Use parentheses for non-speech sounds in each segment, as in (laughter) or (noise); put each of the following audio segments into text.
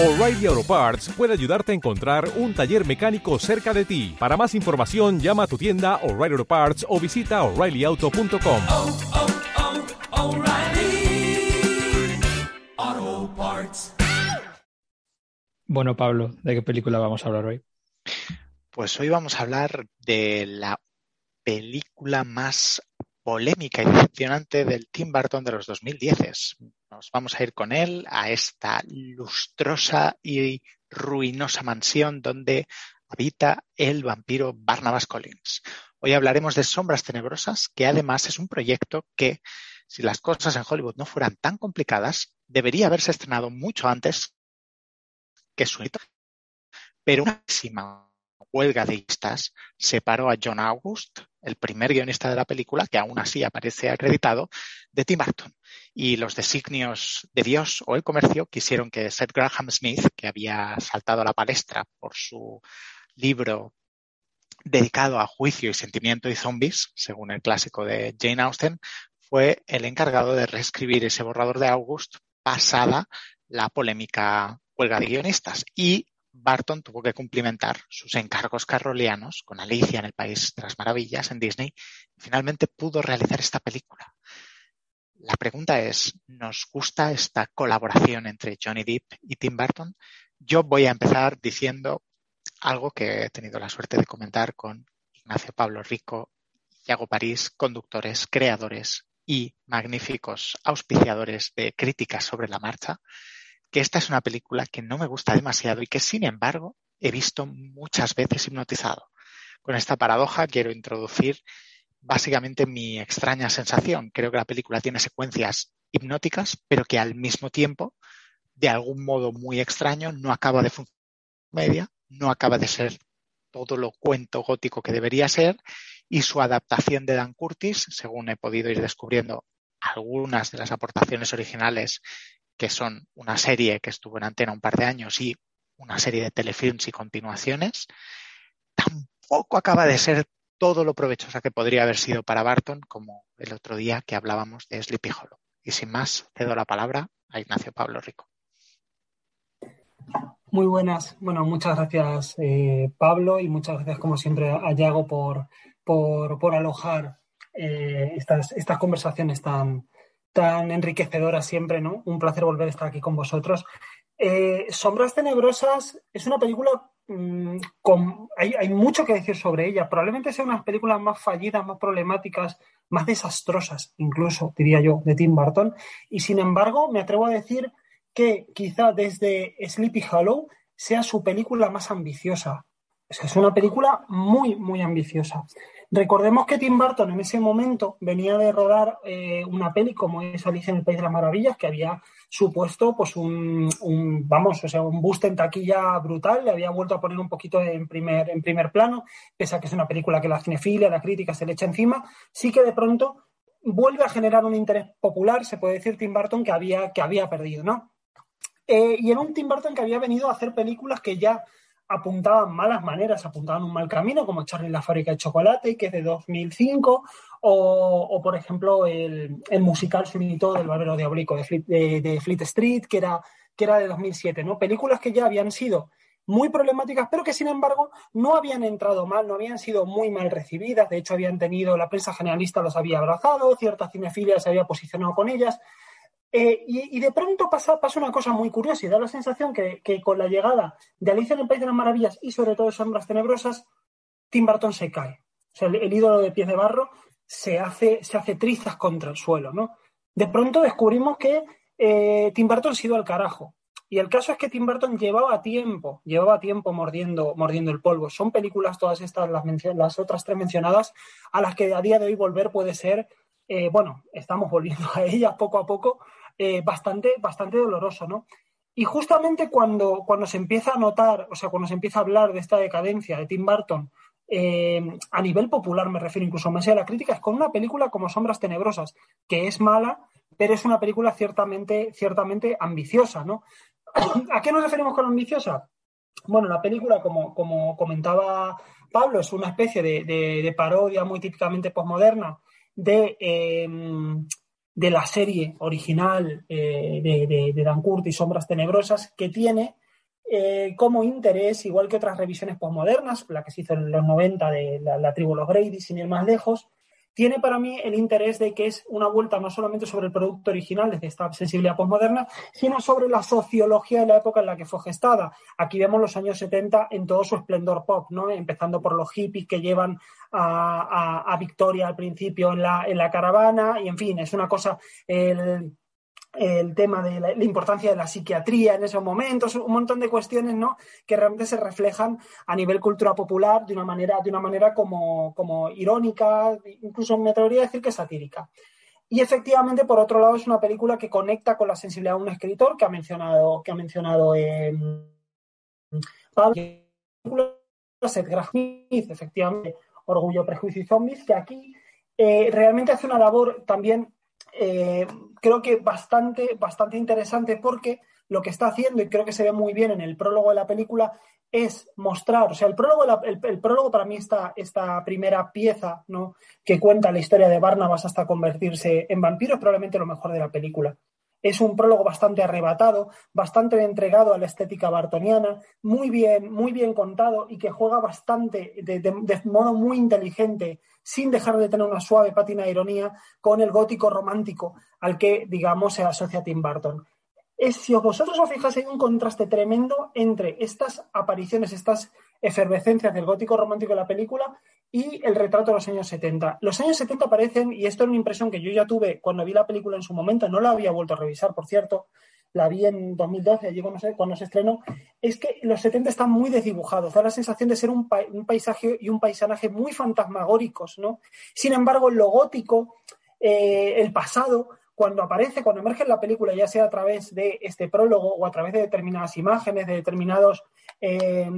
O'Reilly Auto Parts puede ayudarte a encontrar un taller mecánico cerca de ti. Para más información, llama a tu tienda O'Reilly Auto Parts o visita oreillyauto.com. oh, oh, O'Reilly Auto Parts. Bueno, Pablo, ¿de qué película vamos a hablar hoy? Pues hoy vamos a hablar de la película más polémica y decepcionante del Tim Burton de los 2010. Nos vamos a ir con él a esta lustrosa y ruinosa mansión donde habita el vampiro Barnabas Collins. Hoy hablaremos de Sombras Tenebrosas, que además es un proyecto que, si las cosas en Hollywood no fueran tan complicadas, debería haberse estrenado mucho antes que su hito. Pero una huelga de guionistas separó a John August, el primer guionista de la película, que aún así aparece acreditado, de Tim Burton. Y los designios de Dios o el comercio quisieron que Seth Graham Smith, que había saltado a la palestra por su libro dedicado a juicio y sentimiento y zombies, según el clásico de Jane Austen, fue el encargado de reescribir ese borrador de August pasada la polémica huelga de guionistas. Y Barton tuvo que cumplimentar sus encargos carrolianos con Alicia en el País de las Maravillas en Disney y finalmente pudo realizar esta película. La pregunta es, ¿nos gusta esta colaboración entre Johnny Depp y Tim Burton? Yo voy a empezar diciendo algo que he tenido la suerte de comentar con Ignacio Pablo Rico, Iago París, conductores, creadores y magníficos auspiciadores de críticas sobre la marcha, que esta es una película que no me gusta demasiado y que sin embargo he visto muchas veces hipnotizado. Con esta paradoja quiero introducir básicamente mi extraña sensación. Creo que la película tiene secuencias hipnóticas, pero que al mismo tiempo, de algún modo muy extraño, no acaba de funcionar media, no acaba de ser todo lo cuento gótico que debería ser y su adaptación de Dan Curtis, según he podido ir descubriendo algunas de las aportaciones originales que son una serie que estuvo en antena un par de años y una serie de telefilms y continuaciones, tampoco acaba de ser todo lo provechosa que podría haber sido para Barton, como el otro día que hablábamos de Sleepy Hollow. Y sin más, cedo la palabra a Ignacio Pablo Rico. Muy buenas. Bueno, muchas gracias eh, Pablo y muchas gracias como siempre a Yago por, por, por alojar eh, estas, estas conversaciones tan, tan enriquecedoras siempre, ¿no? Un placer volver a estar aquí con vosotros. Eh, Sombras Tenebrosas es una película mmm, con. Hay, hay, mucho que decir sobre ella. Probablemente sea una de las películas más fallidas, más problemáticas, más desastrosas, incluso, diría yo, de Tim Burton. Y sin embargo, me atrevo a decir que quizá desde Sleepy Hollow sea su película más ambiciosa. Es es una película muy, muy ambiciosa. Recordemos que Tim Burton en ese momento venía de rodar eh, una peli como es Alicia en el País de las Maravillas, que había supuesto pues un, un, vamos, o sea, un boost en taquilla brutal, le había vuelto a poner un poquito en primer, en primer plano, pese a que es una película que la cinefilia, la crítica se le echa encima, sí que de pronto vuelve a generar un interés popular, se puede decir Tim Burton que había, que había perdido, ¿no? Eh, y era un Tim Burton que había venido a hacer películas que ya apuntaban malas maneras, apuntaban un mal camino, como Charlie la fábrica de chocolate, que es de 2005, o, o por ejemplo el, el musical Finito del Barbero Diabólico de Fleet, de, de Fleet Street, que era, que era de 2007, ¿no? Películas que ya habían sido muy problemáticas, pero que sin embargo no habían entrado mal, no habían sido muy mal recibidas, de hecho habían tenido, la prensa generalista los había abrazado, cierta cinefilia se había posicionado con ellas, eh, y, de pronto pasa, pasa, una cosa muy curiosa y da la sensación que, que, con la llegada de Alicia en el País de las Maravillas y sobre todo de Sombras Tenebrosas, Tim Burton se cae. O sea, el, el, ídolo de pies de barro se hace, se hace trizas contra el suelo, ¿no? De pronto descubrimos que eh, Tim Burton se ha ido al carajo. Y el caso es que Tim Burton llevaba tiempo, llevaba tiempo mordiendo, mordiendo el polvo. Son películas todas estas, las, las otras tres mencionadas, a las que a día de hoy volver puede ser eh, bueno, estamos volviendo (laughs) a ellas poco a poco, eh, bastante, bastante doloroso, ¿no? Y justamente cuando, cuando se empieza a notar, o sea, cuando se empieza a hablar de esta decadencia de Tim Burton, eh, a nivel popular me refiero incluso más de la crítica, es con una película como Sombras Tenebrosas, que es mala, pero es una película ciertamente, ciertamente ambiciosa, ¿no? (coughs) ¿A qué nos referimos con ambiciosa? Bueno, la película, como, como comentaba Pablo, es una especie de parodia muy típicamente posmoderna de, eh, de, la serie original eh, de, de, Dan Curtis, Sombras Tenebrosas, que tiene eh, como interés, igual que otras revisiones postmodernas, la que se hizo en los 90 de la, la tribu Los Brady, sin ir más lejos, tiene para mí el interés de que es una vuelta no solamente sobre el producto original desde esta sensibilidad postmoderna, sino sobre la sociología de la época en la que fue gestada. Aquí vemos los años 70 en todo su esplendor pop, ¿no? empezando por los hippies que llevan a, a, a Victoria al principio en la, en la, caravana, y en fin, es una cosa. El, el tema de la, importancia de la psiquiatría en esos momentos, un montón de cuestiones ¿no? que realmente se reflejan a nivel cultura popular de una manera, de una manera como, como irónica, incluso me atrevería a decir que satírica. Y efectivamente, por otro lado, es una película que conecta con la sensibilidad de un escritor que ha mencionado, que ha mencionado eh, Pablo, Seth efectivamente, Orgullo, Prejuicio y Zombies, que aquí eh, realmente hace una labor también eh, creo que bastante, bastante interesante porque lo que está haciendo, y creo que se ve muy bien en el prólogo de la película, es mostrar, o sea, el prólogo, el, prólogo para mí está esta primera pieza, ¿no? Que cuenta la historia de Barnabas hasta convertirse en vampiro, es probablemente lo mejor de la película. Es un prólogo bastante arrebatado, bastante entregado a la estética bartoniana, muy bien, muy bien contado y que juega bastante, de modo muy inteligente, sin dejar de tener una suave pátina de ironía, con el gótico romántico al que, digamos, se asocia Tim Burton. Es, si vosotros os fijáis, hay un contraste tremendo entre estas apariciones, estas efervescencias del gótico romántico de la película y el retrato de los años 70. Los años 70 aparecen, y esto es una impresión que yo ya tuve cuando vi la película en su momento, no la había vuelto a revisar, por cierto, la vi en 2012, allí cuando se, cuando se estrenó, es que los 70 están muy desdibujados, da la sensación de ser un, pa un paisaje y un paisanaje muy fantasmagóricos, ¿no? Sin embargo, lo gótico, eh, el pasado, cuando aparece, cuando emerge en la película, ya sea a través de este prólogo o a través de determinadas imágenes, de determinados eh,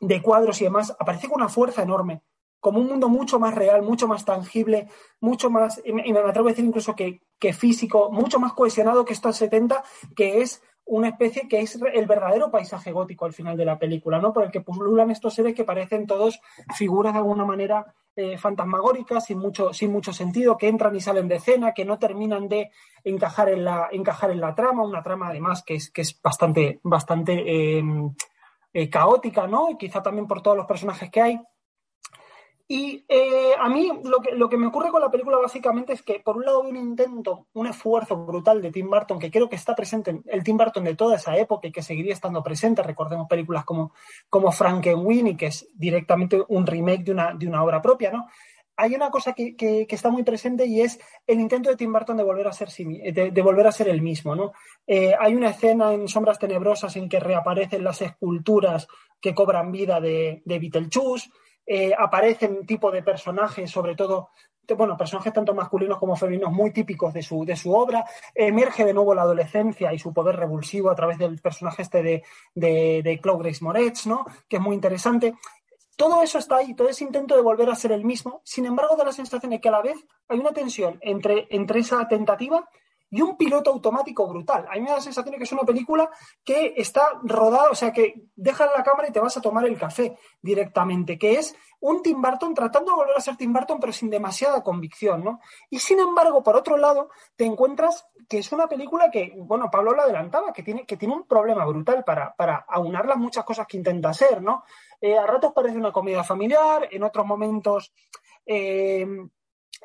de cuadros y demás, aparece con una fuerza enorme, como un mundo mucho más real, mucho más tangible, mucho más, y me atrevo a decir incluso que, físico, mucho más cohesionado que estos 70, que es una especie que es el verdadero paisaje gótico al final de la película, ¿no? Por el que pululan estos seres que parecen todos figuras de alguna manera eh, fantasmagóricas, sin mucho, sin mucho sentido, que entran y salen de escena, que no terminan de encajar en la, encajar en la trama, una trama además que es, que es bastante, bastante eh, eh, caótica, ¿no? Y quizá también por todos los personajes que hay. Y eh, a mí lo que, lo que me ocurre con la película básicamente es que por un lado hay un intento, un esfuerzo brutal de Tim Burton, que creo que está presente en el Tim Burton de toda esa época y que seguiría estando presente. Recordemos películas como, como Frankenweenie, que es directamente un remake de una, de una obra propia, ¿no? Hay una cosa que, que, que, está muy presente y es el intento de Tim Burton de volver a ser, de, de volver a ser el mismo. ¿no? Eh, hay una escena en Sombras Tenebrosas en que reaparecen las esculturas que cobran vida de, de Beetlejuice eh, aparecen tipo de personajes, sobre todo, bueno, personajes tanto masculinos como femeninos muy típicos de su, de su obra. Emerge de nuevo la adolescencia y su poder revulsivo a través del personaje este de, de, Grace Moretz, ¿no? Que es muy interesante. Todo eso está ahí, todo ese intento de volver a ser el mismo. Sin embargo, da la sensación de que a la vez hay una tensión entre, entre esa tentativa y un piloto automático brutal. A mí me da la sensación de que es una película que está rodada, o sea, que dejas la cámara y te vas a tomar el café directamente, que es un Tim Burton tratando de volver a ser Tim Burton, pero sin demasiada convicción, ¿no? Y sin embargo, por otro lado, te encuentras que es una película que, bueno, Pablo lo adelantaba, que tiene, que tiene un problema brutal para, para aunar las muchas cosas que intenta hacer, ¿no? Eh, a ratos parece una comedia familiar, en otros momentos. Eh,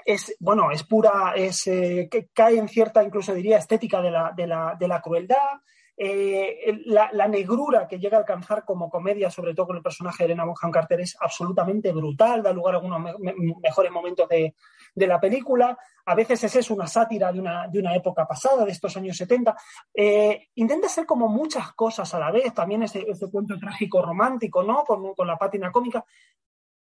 es, bueno, es pura, es, eh, que cae en cierta, incluso diría, estética de la, de la, de la crueldad. Eh, la, negrura que llega a alcanzar como comedia, sobre todo con el personaje de Elena Bonham Carter, es absolutamente brutal, da lugar a algunos me me mejores momentos de, de, la película. A veces es una sátira de una, de una época pasada, de estos años 70. Eh, intenta ser como muchas cosas a la vez, también ese, ese cuento trágico romántico, ¿no? Con, con la pátina cómica,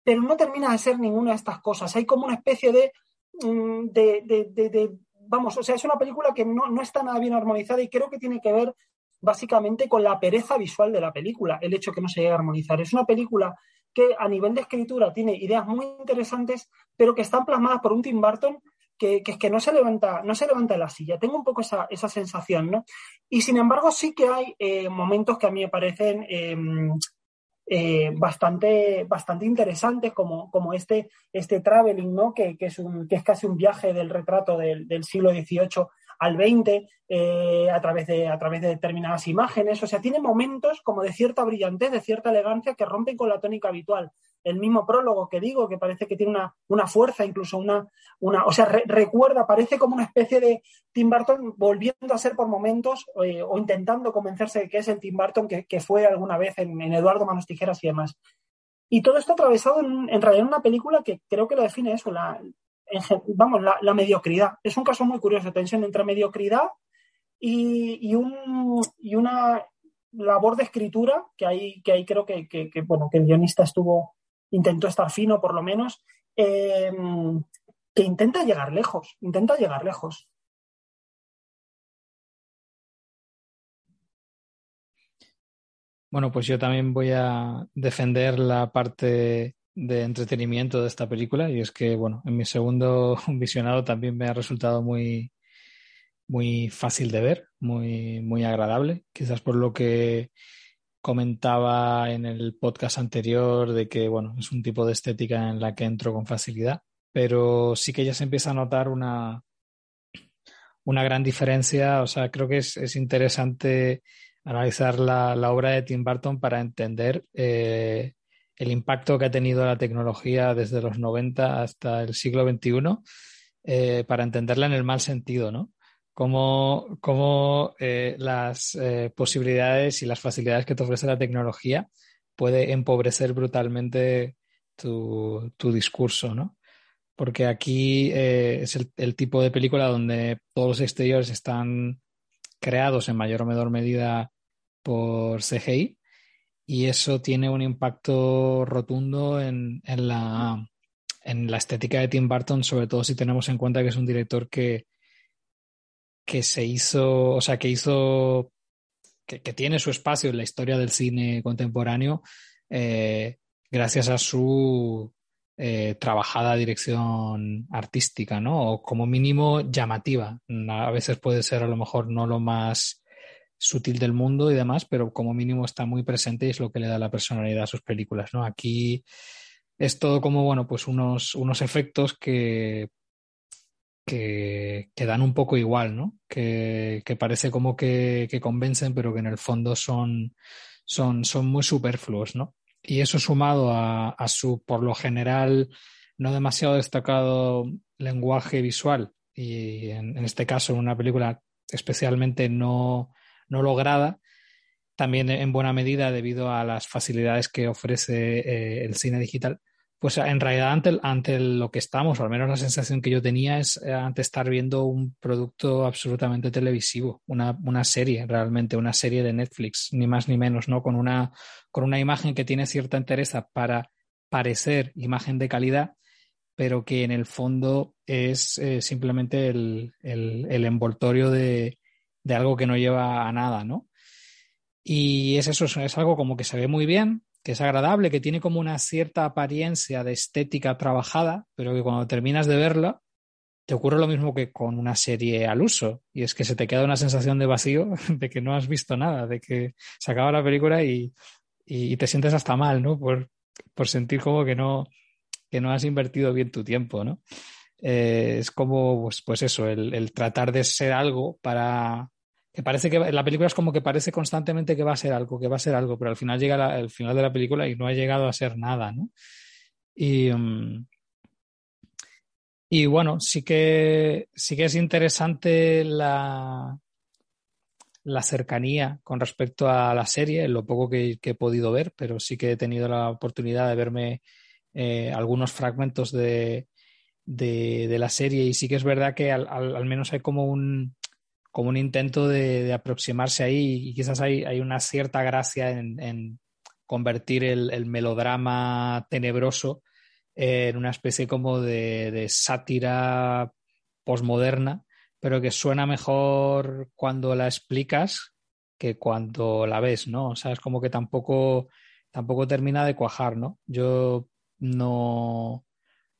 pero no termina de ser ninguna de estas cosas. Hay como una especie de de, de, de, de, vamos, o sea, es una película que no, no, está nada bien armonizada y creo que tiene que ver básicamente con la pereza visual de la película, el hecho que no se llegue a armonizar. Es una película que a nivel de escritura tiene ideas muy interesantes, pero que están plasmadas por un Tim Burton que, que, que no se levanta, no se levanta de la silla. Tengo un poco esa, esa sensación, ¿no? Y sin embargo, sí que hay eh, momentos que a mí me parecen eh, eh, bastante, bastante interesantes, como, como este, este traveling, ¿no? Que, que, es un, que es casi un viaje del retrato del, del siglo XVIII al 20 eh, a, través de, a través de determinadas imágenes. O sea, tiene momentos como de cierta brillantez, de cierta elegancia que rompen con la tónica habitual. El mismo prólogo que digo, que parece que tiene una, una fuerza, incluso una, una o sea, recuerda, parece como una especie de Tim Burton volviendo a ser por momentos eh, o intentando convencerse de que es el Tim Burton que, que fue alguna vez en, Eduardo Manos Tijeras y demás. Y todo esto atravesado en, en realidad en una película que creo que lo define eso, la, vamos, la, mediocridad. Es un caso muy curioso, tensión entre mediocridad y, un, y una labor de escritura que ahí, que ahí creo que, bueno, que el guionista estuvo, intentó estar fino por lo menos, em, que intenta llegar lejos, intenta llegar lejos. Bueno, pues yo también voy a defender la parte de entretenimiento de esta película y es que, bueno, en mi segundo (laughs) visionado también me ha resultado muy, muy fácil de ver, muy, muy agradable, quizás por lo que comentaba en el podcast anterior de que, bueno, es un tipo de estética en la que entro con facilidad, pero sí que ya se empieza a notar una, una gran diferencia, o sea, creo que es, es interesante analizar la, la, obra de Tim Burton para entender eh, el impacto que ha tenido la tecnología desde los 90 hasta el siglo XXI, eh, para entenderla en el mal sentido, ¿no? Cómo, cómo eh, las eh, posibilidades y las facilidades que te ofrece la tecnología puede empobrecer brutalmente tu, tu discurso, ¿no? Porque aquí es el, el tipo de película donde todos los exteriores están creados en mayor o menor medida por CGI y eso tiene un impacto rotundo en, en, la, en la estética de Tim Burton, sobre todo si tenemos en cuenta que es un director que, que se hizo, o sea, que hizo, que, tiene su espacio en la historia del cine contemporáneo eh, gracias a su eh, trabajada dirección artística, ¿no? O como mínimo llamativa. A veces puede ser a lo mejor no lo más sutil del mundo y demás, pero como mínimo está muy presente y es lo que le da la personalidad a sus películas, ¿no? Aquí es todo como, bueno, pues unos, unos efectos que, que, dan un poco igual, ¿no? Que, que parece como que, que, convencen, pero que en el fondo son, son, son muy superfluos, ¿no? Y eso sumado a, a su, por lo general, no demasiado destacado lenguaje visual, y en este caso, en una película especialmente no, no lograda, también en buena medida debido a las facilidades que ofrece eh, el cine digital, pues en realidad ante, lo que estamos, o al menos la sensación que yo tenía es eh, ante estar viendo un producto absolutamente televisivo, una, una, serie, realmente una serie de Netflix, ni más ni menos, ¿no? Con una, con una imagen que tiene cierta entereza para parecer imagen de calidad, pero que en el fondo es eh, simplemente el, el envoltorio de, de algo que no lleva a nada, ¿no? Y es eso, es algo como que se ve muy bien, que es agradable, que tiene como una cierta apariencia de estética trabajada, pero que cuando terminas de verla, te ocurre lo mismo que con una serie al uso, y es que se te queda una sensación de vacío, (laughs) de que no has visto nada, de que se acaba la película y, te sientes hasta mal, ¿no? Por, sentir como que no, que no has invertido bien tu tiempo, ¿no? Eh, es como, pues, pues eso, el, tratar de ser algo para, que parece que la película es como que parece constantemente que va a ser algo, que va a ser algo, pero al final llega la, el final de la película y no ha llegado a ser nada, ¿no? Y, um, y bueno, sí que, sí que es interesante la, la cercanía con respecto a la serie, lo poco que, he podido ver, pero sí que he tenido la oportunidad de verme eh, algunos fragmentos de, de, la serie y sí que es verdad que al, al menos hay como un, como un intento de, de aproximarse ahí y quizás hay, hay una cierta gracia en, en convertir el, el, melodrama tenebroso en una especie como de, de sátira posmoderna, pero que suena mejor cuando la explicas que cuando la ves, ¿no? O sea, es como que tampoco, tampoco termina de cuajar, ¿no? Yo no,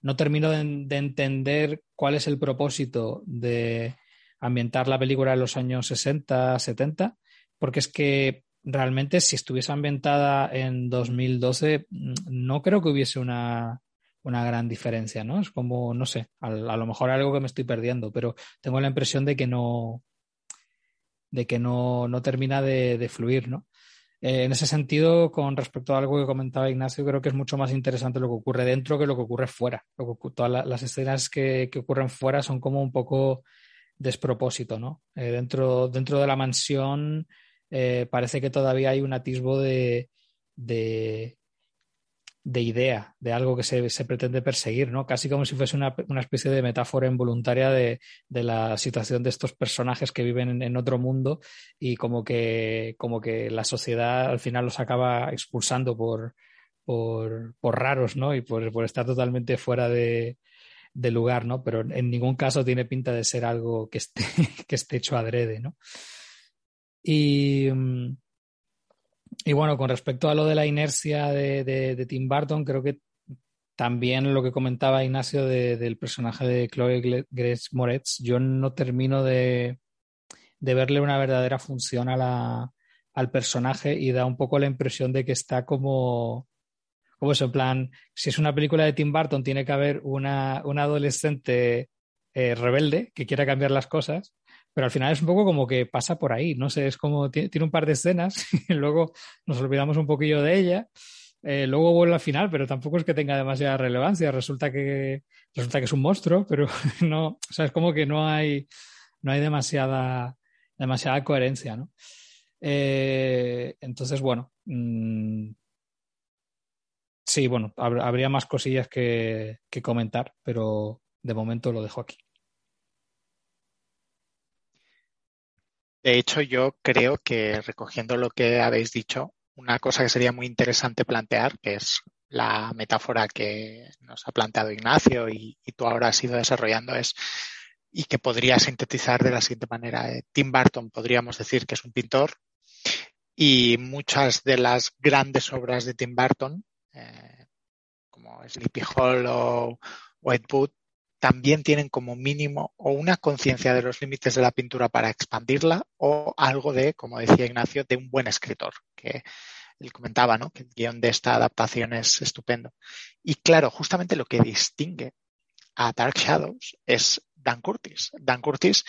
no termino de entender cuál es el propósito de, ambientar la película en los años 60, 70, porque es que realmente si estuviese ambientada en 2012, no creo que hubiese una, una gran diferencia, ¿no? Es como, no sé, a, lo mejor algo que me estoy perdiendo, pero tengo la impresión de que no, de que no, no termina de, fluir, ¿no? Eh, en ese sentido, con respecto a algo que comentaba Ignacio, creo que es mucho más interesante lo que ocurre dentro que lo que ocurre fuera. Todas la, las escenas que, que, ocurren fuera son como un poco despropósito, ¿no? Eh, dentro, dentro de la mansión eh, parece que todavía hay un atisbo de, de, de idea, de algo que se, se, pretende perseguir, ¿no? Casi como si fuese una, una especie de metáfora involuntaria de, de, la situación de estos personajes que viven en, otro mundo y como que, como que la sociedad al final los acaba expulsando por, por, por raros, ¿no? Y por, por estar totalmente fuera de, de, lugar, ¿no? Pero en ningún caso tiene pinta de ser algo que esté, (laughs) que esté hecho adrede, ¿no? Y, mm, y bueno, con respecto a lo de la inercia de, de, Tim Burton, creo que también lo que comentaba Ignacio de, del personaje de Chloe Grace Moretz, yo no termino de, de verle una verdadera función a la, al personaje y da un poco la impresión de que está como, como eso, en plan, si es una película de Tim Burton, tiene que haber una, una adolescente eh, rebelde que quiera cambiar las cosas pero al final es un poco como que pasa por ahí, no sé, es como tiene, un par de escenas (laughs) y luego nos olvidamos un poquillo de ella, eh, luego vuelve al final, pero tampoco es que tenga demasiada relevancia, resulta que, resulta que es un monstruo, pero (laughs) no, o sea, es como que no hay, no hay demasiada, demasiada coherencia, ¿no? Eh, entonces, bueno, mmm, sí, bueno, habría más cosillas que, comentar, pero de momento lo dejo aquí. De hecho, yo creo que recogiendo lo que habéis dicho, una cosa que sería muy interesante plantear, que es la metáfora que nos ha planteado Ignacio y, y tú ahora has ido desarrollando, es y que podría sintetizar de la siguiente manera. Eh, Tim Burton podríamos decir que es un pintor y muchas de las grandes obras de Tim Burton, eh, como Sleepy Hollow o Ed también tienen como mínimo o una conciencia de los límites de la pintura para expandirla o algo de, como decía Ignacio, de un buen escritor, que él comentaba, ¿no? Que el guion de esta adaptación es estupendo. Y claro, justamente lo que distingue a Dark Shadows es Dan Curtis. Dan Curtis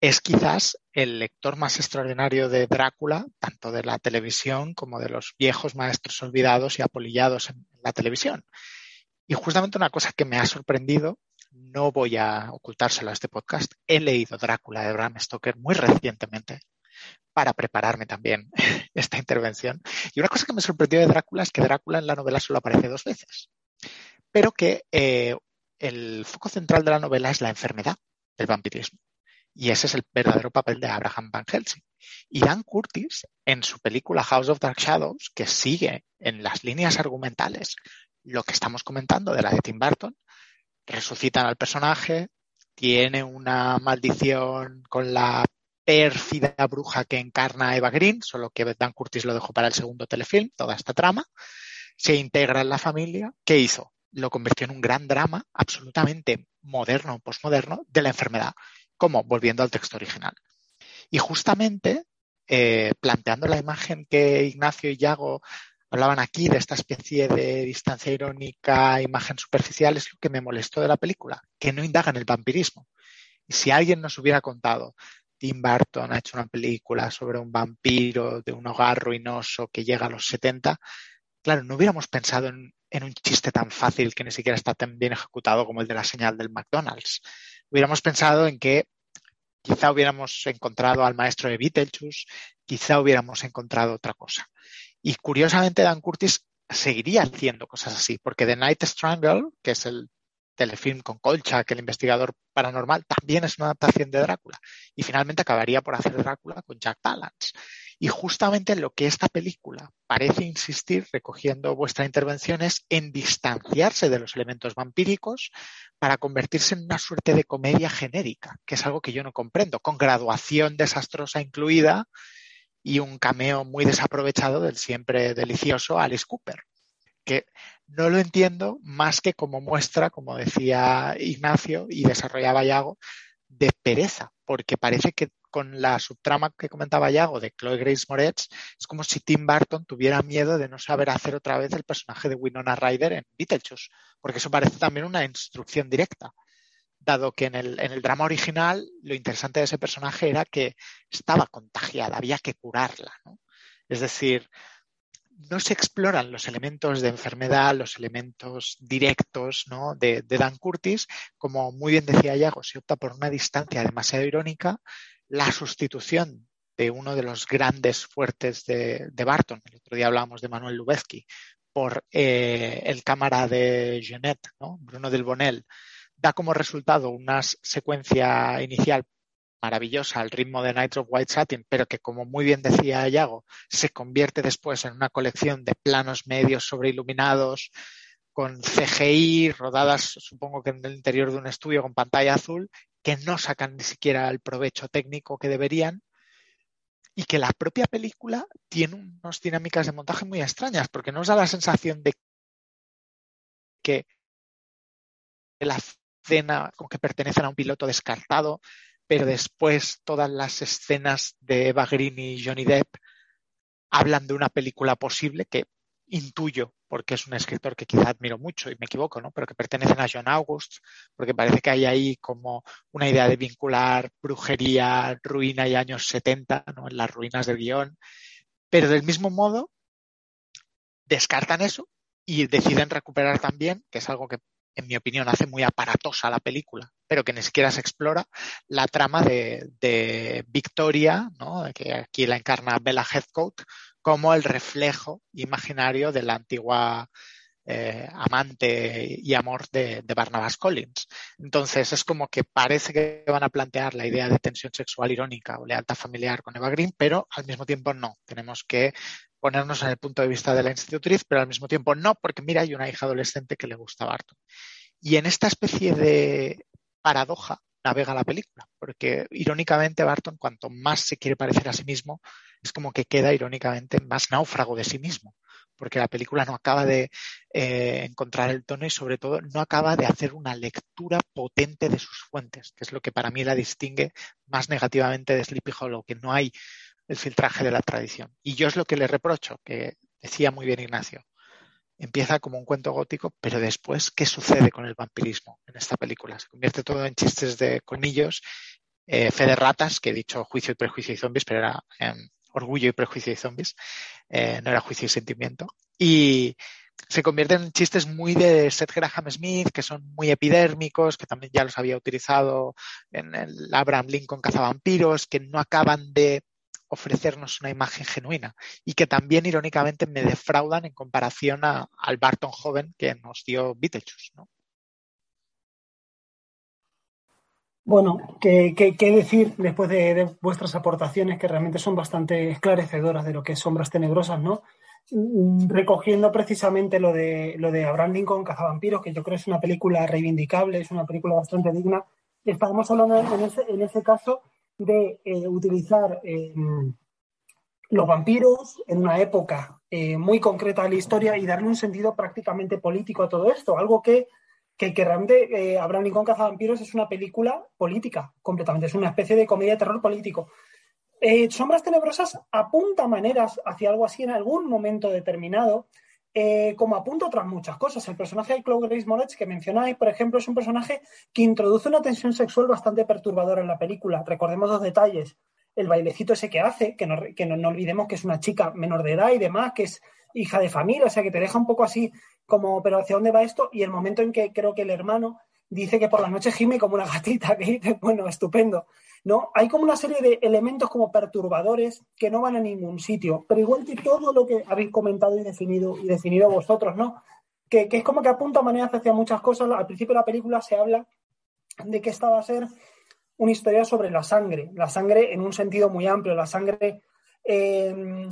es quizás el lector más extraordinario de Drácula, tanto de la televisión como de los viejos maestros olvidados y apolillados en la televisión. Y justamente una cosa que me ha sorprendido no voy a ocultárselo a este podcast. He leído Drácula de Bram Stoker muy recientemente para prepararme también (laughs) esta intervención. Y una cosa que me sorprendió de Drácula es que Drácula en la novela solo aparece dos veces, pero que eh, el foco central de la novela es la enfermedad del vampirismo. Y ese es el verdadero papel de Abraham Van Helsing. Y Dan Curtis, en su película House of Dark Shadows, que sigue en las líneas argumentales lo que estamos comentando de la de Tim Burton, resucitan al personaje, tiene una maldición con la pérfida bruja que encarna a Eva Green, solo que Dan Curtis lo dejó para el segundo telefilm, toda esta trama, se integra en la familia. ¿Qué hizo? Lo convirtió en un gran drama absolutamente moderno, posmoderno, de la enfermedad, como volviendo al texto original. Y justamente eh, planteando la imagen que Ignacio y Yago hablaban aquí de esta especie de distancia irónica, imagen superficial, es lo que me molestó de la película, que no indaga en el vampirismo. Y si alguien nos hubiera contado, Tim Burton ha hecho una película sobre un vampiro de un hogar ruinoso que llega a los 70, claro, no hubiéramos pensado en, en un chiste tan fácil que ni siquiera está tan bien ejecutado como el de la señal del McDonald's. Hubiéramos pensado en que quizá hubiéramos encontrado al maestro de Beetlejuice, quizá hubiéramos encontrado otra cosa. Y curiosamente Dan Curtis seguiría haciendo cosas así, porque The Night Strangle, que es el telefilm con Colcha, que el investigador paranormal, también es una adaptación de Drácula. Y finalmente acabaría por hacer Drácula con Jack Palance. Y justamente lo que esta película parece insistir, recogiendo vuestra intervención, es en distanciarse de los elementos vampíricos para convertirse en una suerte de comedia genérica, que es algo que yo no comprendo, con graduación desastrosa incluida y un cameo muy desaprovechado del siempre delicioso Alice Cooper, que no lo entiendo más que como muestra, como decía Ignacio y desarrollaba Yago, de pereza, porque parece que con la subtrama que comentaba Yago de Chloe Grace Moretz, es como si Tim Burton tuviera miedo de no saber hacer otra vez el personaje de Winona Ryder en Beetlejuice, porque eso parece también una instrucción directa, dado que en el, en el drama original lo interesante de ese personaje era que estaba contagiada, había que curarla. ¿no? Es decir, no se exploran los elementos de enfermedad, los elementos directos ¿no? de, de, Dan Curtis, como muy bien decía Yago, se opta por una distancia demasiado irónica, la sustitución de uno de los grandes fuertes de, de Barton, el otro día hablábamos de Manuel Lubezki, por eh, el cámara de Jeanette, ¿no? Bruno del Bonel, da como resultado una secuencia inicial maravillosa al ritmo de Night of White Satin, pero que como muy bien decía Yago, se convierte después en una colección de planos medios sobreiluminados con CGI rodadas supongo que en el interior de un estudio con pantalla azul que no sacan ni siquiera el provecho técnico que deberían y que la propia película tiene unas dinámicas de montaje muy extrañas porque nos da la sensación de que la escena como que pertenecen a un piloto descartado pero después todas las escenas de Eva Green y Johnny Depp hablan de una película posible que intuyo, porque es un escritor que quizá admiro mucho y me equivoco, ¿no? Pero que pertenecen a John August, porque parece que hay ahí como una idea de vincular brujería, ruina y años 70, ¿no? En las ruinas del guion. Pero del mismo modo, descartan eso y deciden recuperar también, que es algo que en mi opinión, hace muy aparatosa la película, pero que ni siquiera se explora la trama de, Victoria, ¿no? que aquí la encarna Bella Heathcote, como el reflejo imaginario de la antigua eh, amante y amor de, de, Barnabas Collins. Entonces es como que parece que van a plantear la idea de tensión sexual irónica o lealtad familiar con Eva Green, pero al mismo tiempo no. Tenemos que ponernos en el punto de vista de la institutriz, pero al mismo tiempo no, porque mira, hay una hija adolescente que le gusta Barton. Y en esta especie de paradoja navega la película, porque irónicamente Barton, cuanto más se quiere parecer a sí mismo, es como que queda irónicamente más náufrago de sí mismo, porque la película no acaba de eh, encontrar el tono y sobre todo no acaba de hacer una lectura potente de sus fuentes, que es lo que para mí la distingue más negativamente de Sleepy Hollow, que no hay el filtraje de la tradición. Y yo es lo que le reprocho, que decía muy bien Ignacio. Empieza como un cuento gótico, pero después, ¿qué sucede con el vampirismo en esta película? Se convierte todo en chistes de colmillos, eh, fe de ratas, que he dicho juicio y prejuicio y zombies, pero era eh, orgullo y prejuicio y zombies, eh, no era juicio y sentimiento. Y se convierten en chistes muy de Seth Graham Smith, que son muy epidérmicos, que también ya los había utilizado en el Abraham Lincoln Cazavampiros, que no acaban de ofrecernos una imagen genuina y que también irónicamente me defraudan en comparación a, al Barton joven que nos dio Beetlejuice. ¿no? Bueno, ¿qué, decir después de, vuestras aportaciones que realmente son bastante esclarecedoras de lo que es Sombras Tenebrosas, ¿no? Mm, recogiendo precisamente lo de, lo de Abraham Lincoln, Cazavampiros, que yo creo es una película reivindicable, es una película bastante digna. Estamos hablando en ese, en ese caso de eh, utilizar eh, los vampiros en una época eh, muy concreta de la historia y darle un sentido prácticamente político a todo esto, algo que, que, que realmente eh, Abraham Lincoln Cazavampiros es una película política, completamente, es una especie de comedia de terror político. Sombras Tenebrosas apunta maneras hacia algo así en algún momento determinado, eh, como apunta otras muchas cosas. El personaje de Chloe Grace Moretz que mencionáis, por ejemplo, es un personaje que introduce una tensión sexual bastante perturbadora en la película. Recordemos dos detalles. El bailecito ese que hace, que, no, que no, no, olvidemos que es una chica menor de edad y demás, que es hija de familia, o sea, que te deja un poco así como, pero ¿hacia dónde va esto? Y el momento en que creo que el hermano dice que por la noche gime como una gatita, que dice, bueno, estupendo. ¿no? Hay como una serie de elementos como perturbadores que no van a ningún sitio, pero igual que todo lo que habéis comentado y definido, y definido vosotros, ¿no? Que, que es como que apunta maneras hacia muchas cosas. Al principio de la película se habla de que esta va a ser una historia sobre la sangre, la sangre en un sentido muy amplio, la sangre eh,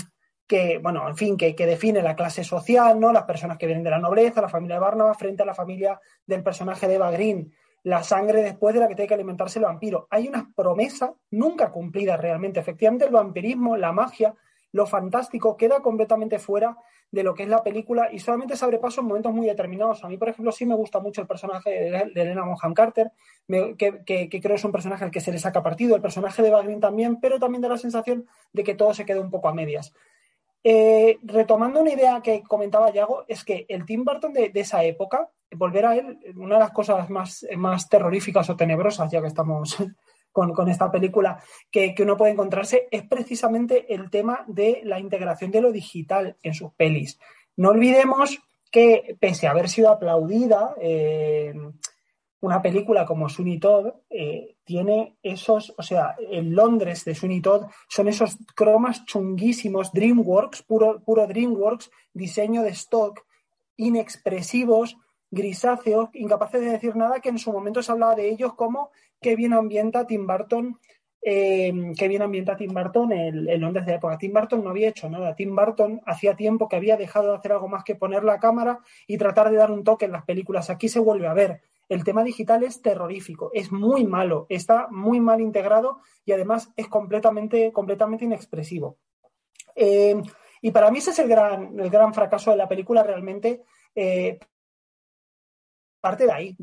que, bueno, en fin, que, que, define la clase social, ¿no? Las personas que vienen de la nobleza, la familia de frente a la familia del personaje de Eva Green la sangre después de la que tiene que alimentarse el vampiro. Hay una promesa nunca cumplida realmente. Efectivamente, el vampirismo, la magia, lo fantástico queda completamente fuera de lo que es la película y solamente se abre paso en momentos muy determinados. A mí, por ejemplo, sí me gusta mucho el personaje de Elena Bonham Carter, que, que, creo es un personaje al que se le saca partido, el personaje de Bagrin también, pero también da la sensación de que todo se queda un poco a medias. Eh, retomando una idea que comentaba Yago, es que el Tim Burton de, esa época, volver a él, una de las cosas más, más terroríficas o tenebrosas, ya que estamos (laughs) con, esta película, que, uno puede encontrarse, es precisamente el tema de la integración de lo digital en sus pelis. No olvidemos que, pese a haber sido aplaudida, eh, una película como Sweeney Todd eh, tiene esos, o sea, en Londres de Sweeney Todd son esos cromas chunguísimos, DreamWorks, puro, puro DreamWorks, diseño de stock, inexpresivos, grisáceos, incapaces de decir nada, que en su momento se hablaba de ellos como que bien ambienta Tim Burton, eh, bien ambienta Tim Burton el, el Londres de época. Tim Burton no había hecho nada. Tim Burton hacía tiempo que había dejado de hacer algo más que poner la cámara y tratar de dar un toque en las películas. Aquí se vuelve a ver el tema digital es terrorífico, es muy malo, está muy mal integrado y además es completamente, completamente inexpresivo. Eh, y para mí ese es el gran, el gran fracaso de la película realmente. Eh, parte de ahí,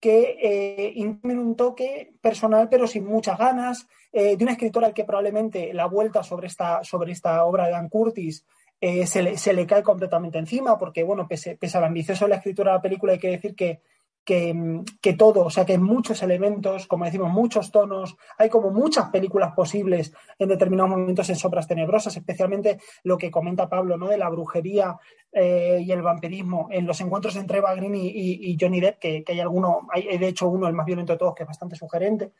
que eh, un toque personal pero sin muchas ganas, eh, de una escritora al que probablemente la vuelta sobre esta, sobre esta obra de Dan Curtis se le, se, le, cae completamente encima, porque bueno, pese, pese a la ambiciosa de la escritura de la película, hay que decir que que, todo, o sea, que hay muchos elementos, como decimos, muchos tonos, hay como muchas películas posibles en determinados momentos en sombras tenebrosas, especialmente lo que comenta Pablo, ¿no? De la brujería eh, y el vampirismo en los encuentros entre Eva Green y, Johnny Depp, que, hay alguno, hay de hecho uno, el más violento de todos, que es bastante sugerente,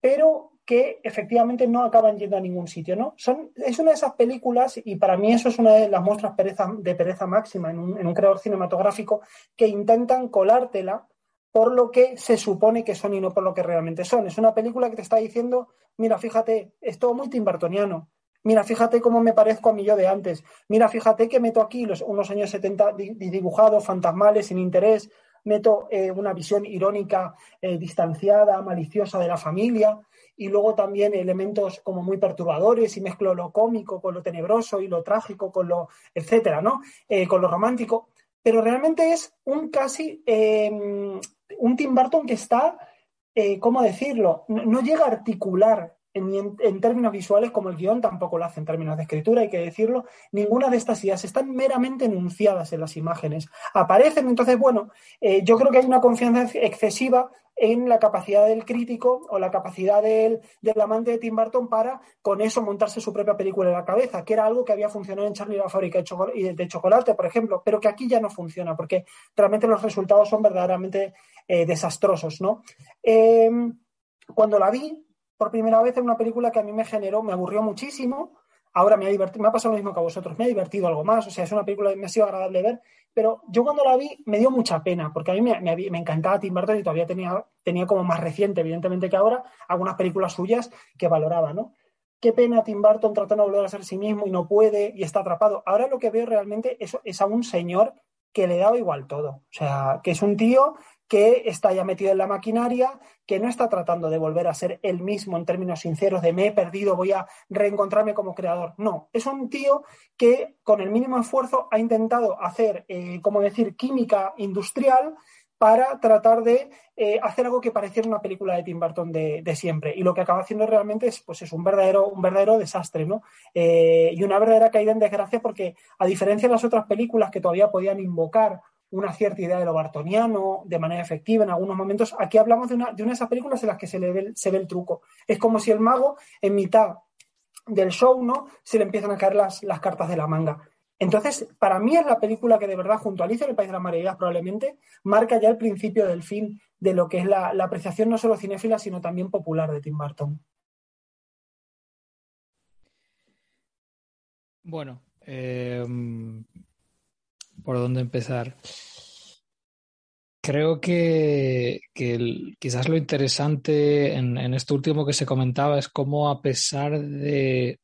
pero que efectivamente no acaban yendo a ningún sitio, ¿no? Son, es una de esas películas, y para mí eso es una de las muestras de pereza máxima en un creador cinematográfico, que intentan colártela por lo que se supone que son y no por lo que realmente son. Es una película que te está diciendo, mira, fíjate, es todo muy timbartoniano. Mira, fíjate cómo me parezco a mí yo de antes. Mira, fíjate que meto aquí los, unos años 70 dibujados, fantasmales, sin interés. Meto eh, una visión irónica, eh, distanciada, maliciosa de la familia. Y luego también elementos como muy perturbadores y mezclo lo cómico con lo tenebroso y lo trágico con lo, etcétera, ¿no? Eh, con lo romántico. Pero realmente es un casi em, un Tim Burton que está, eh, ¿cómo decirlo? No, llega a articular en, términos visuales como el guion tampoco lo hace en términos de escritura, hay que decirlo, ninguna de estas ideas están meramente enunciadas en las imágenes. Aparecen, entonces, bueno, eh, yo creo que hay una confianza excesiva en la capacidad del crítico o la capacidad del, amante de Tim Burton para con eso montarse su propia película en la cabeza, que era algo que había funcionado en Charlie la fábrica de chocolate, por ejemplo, pero que aquí ya no funciona porque realmente los resultados son verdaderamente eh, desastrosos, ¿no? Em, cuando la vi por primera vez en una película que a mí me generó, me aburrió muchísimo, ahora me ha divertido, me ha pasado lo mismo que a vosotros, me ha divertido algo más, o sea, es una película que me ha sido agradable ver, pero yo cuando la vi me dio mucha pena, porque a mí me, encantaba Tim Burton y todavía tenía, tenía como más reciente, evidentemente que ahora, algunas películas suyas que valoraba, ¿no? Qué pena Tim Burton tratando de volver a ser sí mismo y no puede y está atrapado. Ahora lo que veo realmente es, es a un señor que le daba igual todo. O sea, que es un tío que está ya metido en la maquinaria, que no está tratando de volver a ser el mismo en términos sinceros de me he perdido, voy a reencontrarme como creador. No, es un tío que con el mínimo esfuerzo ha intentado hacer, eh, como decir, química industrial para tratar de eh, hacer algo que pareciera una película de Tim Burton de, siempre. Y lo que acaba haciendo realmente es, pues es un verdadero, un verdadero desastre, ¿no? Eh, y una verdadera caída en desgracia porque, a diferencia de las otras películas que todavía podían invocar una cierta idea de lo bartoniano de manera efectiva en algunos momentos. Aquí hablamos de una de, esas películas en las que se, le ve, se ve el truco. Es como si el mago, en mitad del show, ¿no? Se le empiezan a caer las, las cartas de la manga. Entonces, para mí es la película que de verdad, junto a Alicia en el País de las Maravillas, probablemente marca ya el principio del fin de lo que es la, apreciación no solo cinéfila, sino también popular de Tim Burton. Bueno, eh, por dónde empezar. Creo que, quizás lo interesante en, esto último que se comentaba es cómo a pesar de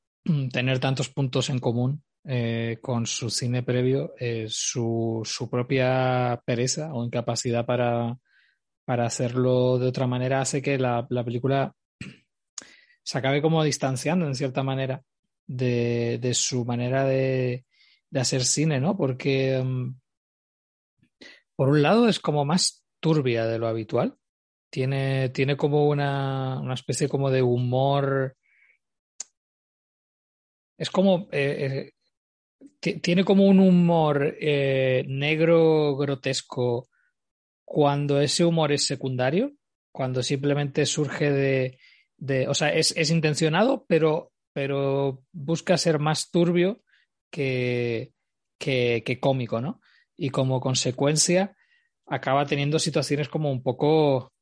tener tantos puntos en común eh, con su cine previo, eh, su, propia pereza o incapacidad para, hacerlo de otra manera hace que la, la película se acabe como distanciando en cierta manera de su manera de, de, hacer cine, ¿no? Porque um, por un lado es como más turbia de lo habitual. Tiene, tiene como una, una especie como de humor. Es como. Eh, eh, tiene como un humor eh, negro grotesco cuando ese humor es secundario, cuando simplemente surge de. de o sea, es, es intencionado, pero, pero busca ser más turbio que, que, que cómico, ¿no? Y como consecuencia acaba teniendo situaciones como un poco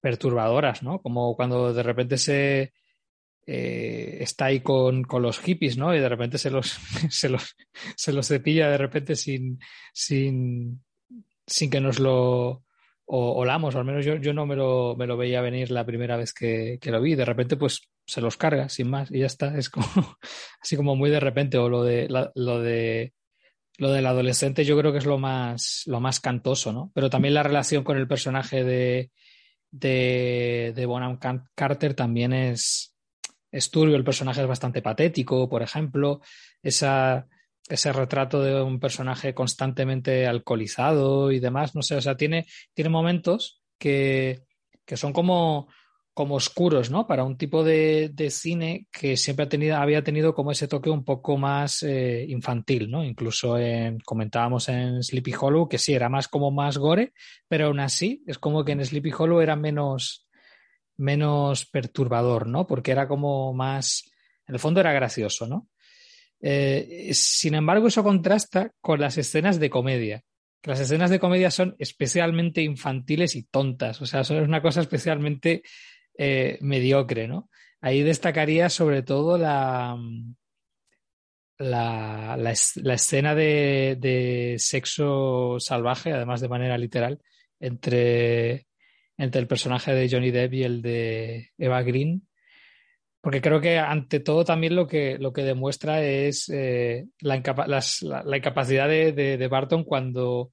perturbadoras, ¿no? Como cuando de repente se eh, está ahí con, con, los hippies, ¿no? Y de repente se los, (laughs) se los, se los cepilla de repente sin, sin, sin que nos lo olamos, o al menos yo, yo no me lo, me lo, veía venir la primera vez que, que, lo vi. De repente, pues se los carga sin más y ya está. Es como (laughs) así como muy de repente. O lo de lo de lo del adolescente yo creo que es lo más, lo más cantoso, ¿no? Pero también la relación con el personaje de, de, de Bonham Carter también es, es turbio. El personaje es bastante patético, por ejemplo. Esa, ese retrato de un personaje constantemente alcoholizado y demás, no sé, o sea, tiene, tiene momentos que, que son como, como oscuros, ¿no? Para un tipo de, de, cine que siempre ha tenido, había tenido como ese toque un poco más eh, infantil, ¿no? Incluso en, comentábamos en Sleepy Hollow que sí, era más como más gore, pero aún así es como que en Sleepy Hollow era menos, menos perturbador, ¿no? Porque era como más, en el fondo era gracioso, ¿no? Eh, sin embargo, eso contrasta con las escenas de comedia. Las escenas de comedia son especialmente infantiles y tontas, o sea, son una cosa especialmente eh, mediocre, ¿no? Ahí destacaría sobre todo la, la, la, escena de, sexo salvaje, además de manera literal, entre, entre el personaje de Johnny Depp y el de Eva Green. Porque creo que ante todo también lo que, lo que demuestra es eh, la, incapacidad de, de Barton cuando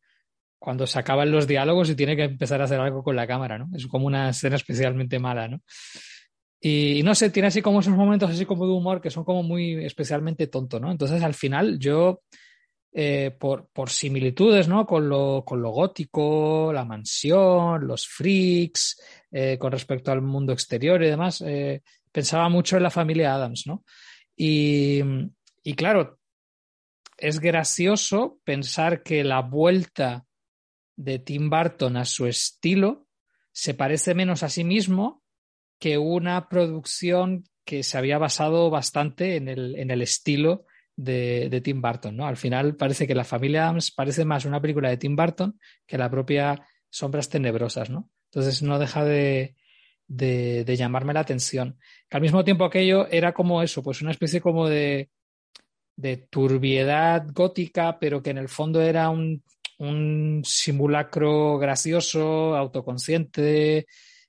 cuando se acaban los diálogos y tiene que empezar a hacer algo con la cámara, ¿no? Es como una escena especialmente mala, ¿no? Y, no sé, tiene así como esos momentos así como de humor que son como muy especialmente tontos, ¿no? Entonces al final yo, eh, por, por, similitudes, ¿no? Con lo, con lo gótico, la mansión, los freaks, eh, con respecto al mundo exterior y demás, eh, pensaba mucho en la familia Adams, ¿no? Y, y claro, es gracioso pensar que la vuelta de Tim Burton a su estilo se parece menos a sí mismo que una producción que se había basado bastante en el, en el estilo de, de, Tim Burton. ¿no? Al final parece que La familia Adams parece más una película de Tim Burton que la propia Sombras Tenebrosas. ¿no? Entonces no deja de, de, de llamarme la atención. Que al mismo tiempo aquello era como eso, pues una especie como de, de turbiedad gótica, pero que en el fondo era un un simulacro gracioso, autoconsciente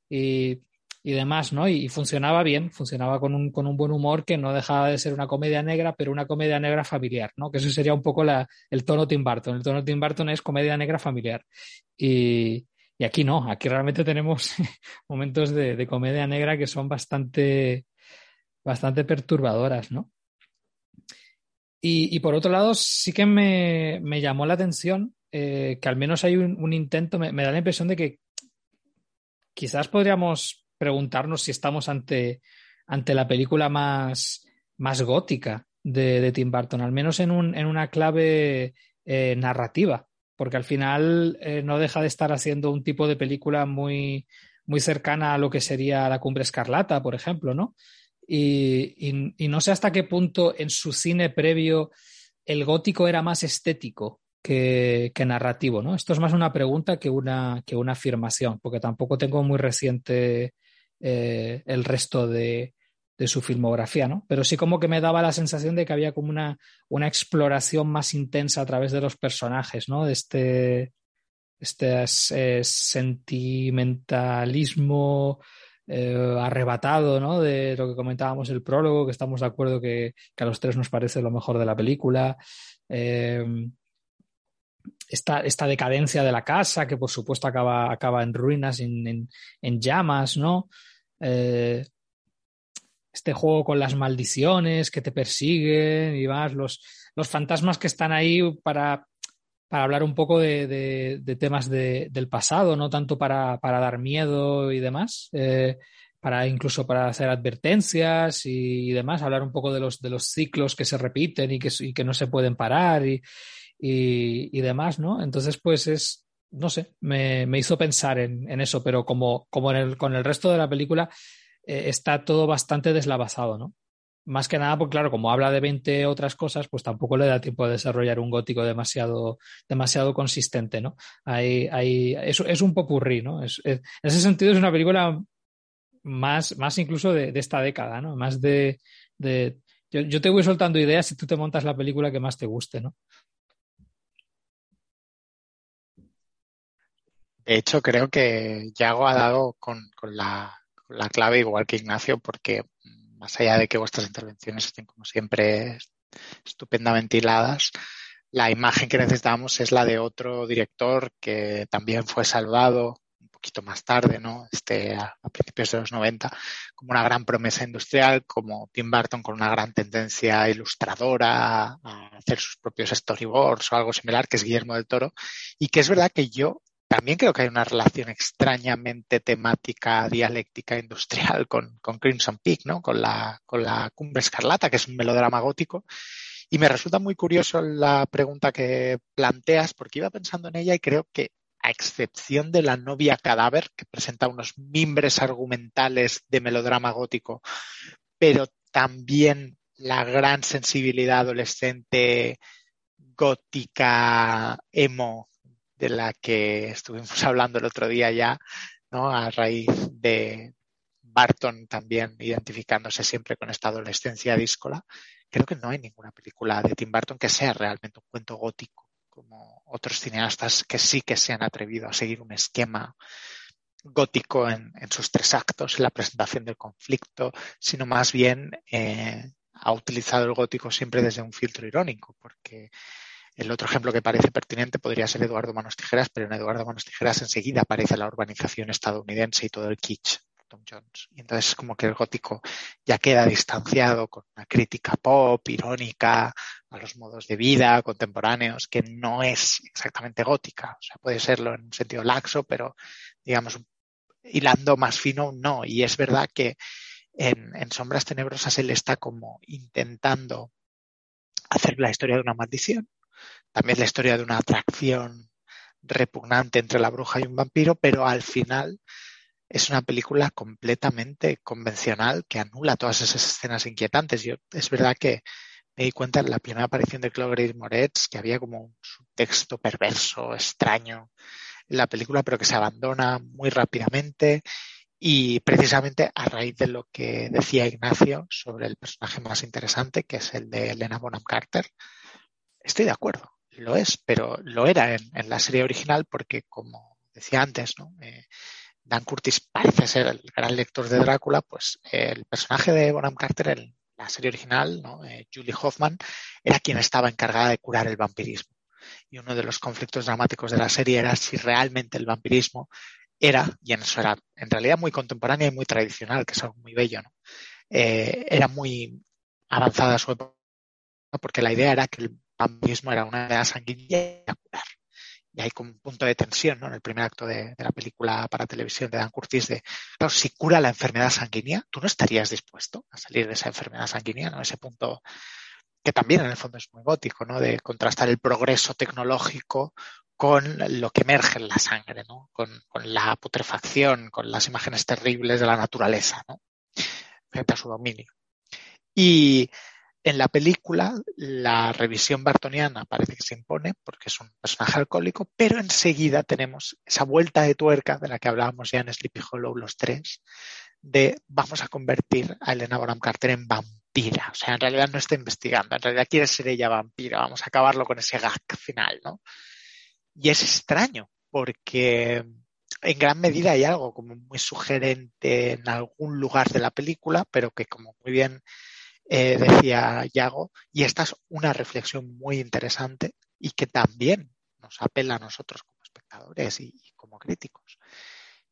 y, y demás, ¿no? Y, funcionaba bien, funcionaba con un, con un, buen humor que no dejaba de ser una comedia negra, pero una comedia negra familiar, ¿no? Que eso sería un poco la, el tono Tim Burton. El tono Tim Burton es comedia negra familiar. Y, y aquí no, aquí realmente tenemos (laughs) momentos de, de, comedia negra que son bastante, bastante perturbadoras, ¿no? Y, y por otro lado, sí que me, me llamó la atención eh, que al menos hay un, intento, me, da la impresión de que quizás podríamos preguntarnos si estamos ante, ante la película más, más gótica de, de, Tim Burton, al menos en, un, en una clave eh, narrativa, porque al final eh, no deja de estar haciendo un tipo de película muy, muy cercana a lo que sería la cumbre escarlata, por ejemplo, ¿no? Y, y no sé hasta qué punto en su cine previo el gótico era más estético que, narrativo, ¿no? Esto es más una pregunta que una, que una afirmación, porque tampoco tengo muy reciente eh, el resto de, de, su filmografía, ¿no? Pero sí como que me daba la sensación de que había como una, una exploración más intensa a través de los personajes, ¿no? De este, este eh, sentimentalismo eh, arrebatado, ¿no? De lo que comentábamos el prólogo, que estamos de acuerdo que, que a los tres nos parece lo mejor de la película. Esta, esta, decadencia de la casa, que por supuesto acaba, acaba en ruinas, en, en, llamas, ¿no? Eh, este juego con las maldiciones que te persiguen y más, los, los fantasmas que están ahí para, para hablar un poco de, de, temas de, del pasado, no tanto para, para dar miedo y demás, eh, para incluso para hacer advertencias y, demás, hablar un poco de los, de los ciclos que se repiten y que, y que no se pueden parar y, y, y demás, ¿no? Entonces, pues es, no sé, me, me hizo pensar en, en, eso, pero como, como en el, con el resto de la película eh, está todo bastante deslavazado, ¿no? Más que nada, porque claro, como habla de 20 otras cosas, pues tampoco le da tiempo de desarrollar un gótico demasiado, demasiado consistente, ¿no? Hay, hay, es, es un popurrí, ¿no? Es, en ese sentido es una película más, más incluso de, esta década, ¿no? Más de... de yo, yo, te voy soltando ideas y tú te montas la película que más te guste, ¿no? De hecho, creo que Yago ha dado con, con, la, con, la, clave igual que Ignacio, porque más allá de que vuestras intervenciones estén como siempre estupendamente hiladas, la imagen que necesitamos es la de otro director que también fue salvado poquito más tarde, ¿no? Este, a, a principios de los 90, como una gran promesa industrial, como Tim Burton con una gran tendencia ilustradora a hacer sus propios storyboards o algo similar, que es Guillermo del Toro, y que es verdad que yo también creo que hay una relación extrañamente temática, dialéctica, industrial con, con Crimson Peak, ¿no? Con la, con la Cumbre Escarlata, que es un melodrama gótico. Y me resulta muy curioso la pregunta que planteas, porque iba pensando en ella y creo que, a excepción de la novia cadáver, que presenta unos mimbres argumentales de melodrama gótico, pero también la gran sensibilidad adolescente gótica emo de la que estuvimos (laughs) hablando el otro día ya, ¿no? A raíz de Barton también identificándose siempre con esta adolescencia díscola. Creo que no hay ninguna película de Tim Burton que sea realmente un cuento gótico, como otros cineastas que sí que se han atrevido a seguir un esquema gótico en, en sus tres actos, en la presentación del conflicto, sino más bien eh, ha utilizado el gótico siempre desde un filtro irónico, porque el otro ejemplo que parece pertinente podría ser Eduardo Manos Tijeras, pero en Eduardo Manos Tijeras enseguida aparece la urbanización estadounidense y todo el kitsch. Tom Jones. Y entonces como que el gótico ya queda distanciado con una crítica pop, irónica, a los modos de vida contemporáneos, que no es exactamente gótica. O sea, puede serlo en un sentido laxo, pero digamos, hilando más fino, no. Y es verdad que en, en Sombras Tenebrosas él está como intentando hacer la historia de una maldición, también la historia de una atracción repugnante entre la bruja y un vampiro, pero al final es una película completamente convencional que anula todas esas escenas inquietantes. Yo, es verdad que me di cuenta en la primera aparición de Chloe Grace Moretz que había como un subtexto perverso, extraño en la película, pero que se abandona muy rápidamente y precisamente a raíz de lo que decía Ignacio sobre el personaje más interesante, que es el de Elena Bonham Carter, estoy de acuerdo lo es, pero lo era en, la serie original porque, como decía antes, ¿no? Eh, Dan Curtis parece ser el gran lector de Drácula, pues eh, el personaje de Bonham Carter en la serie original, ¿no? eh, Julie Hoffman, era quien estaba encargada de curar el vampirismo. Y uno de los conflictos dramáticos de la serie era si realmente el vampirismo era, y en eso era en realidad muy contemporánea y muy tradicional, que es algo muy bello. Eh, era muy avanzada su época, porque la idea era que el vampirismo era una enfermedad sanguínea a curar. Y hay como un punto de tensión ¿no? en el primer acto de, la película para televisión de Dan Curtis de, claro, si cura la enfermedad sanguínea, tú no estarías dispuesto a salir de esa enfermedad sanguínea, ¿no? Ese punto que también en el fondo es muy gótico, ¿no? De contrastar el progreso tecnológico con lo que emerge en la sangre, ¿no? Con, con la putrefacción, con las imágenes terribles de la naturaleza, ¿no? Frente a su dominio. Y en la película, la revisión bartoniana parece que se impone porque es un personaje alcohólico, pero enseguida tenemos esa vuelta de tuerca de la que hablábamos ya en Sleepy Hollow los tres, de vamos a convertir a Elena Bonham Carter en vampira. O sea, en realidad no está investigando, en realidad quiere ser ella vampira. Vamos a acabarlo con ese gag final, ¿no? Y es extraño porque en gran medida hay algo como muy sugerente en algún lugar de la película, pero que como muy bien eh, decía Yago, y esta es una reflexión muy interesante y que también nos apela a nosotros como espectadores y, como críticos.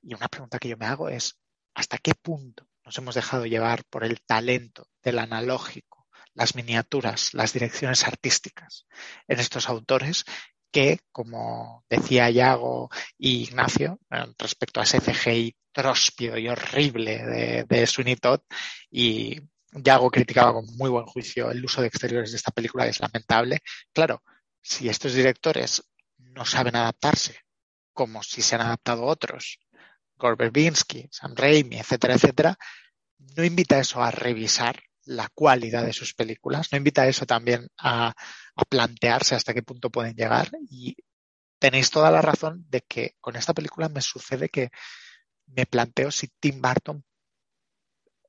Y una pregunta que yo me hago es, ¿hasta qué punto nos hemos dejado llevar por el talento del analógico, las miniaturas, las direcciones artísticas en estos autores que, como decía Yago y Ignacio, respecto a ese CGI tróspido y horrible de, de Sweeney Todd, y Yago criticaba con muy buen juicio el uso de exteriores de esta película, que es lamentable. Claro, si estos directores no saben adaptarse, como si se han adaptado otros, Gore Verbinski, Sam Raimi, etcétera, etcétera, no invita eso a revisar la cualidad de sus películas, no invita eso también a, a plantearse hasta qué punto pueden llegar y tenéis toda la razón de que con esta película me sucede que me planteo si Tim Burton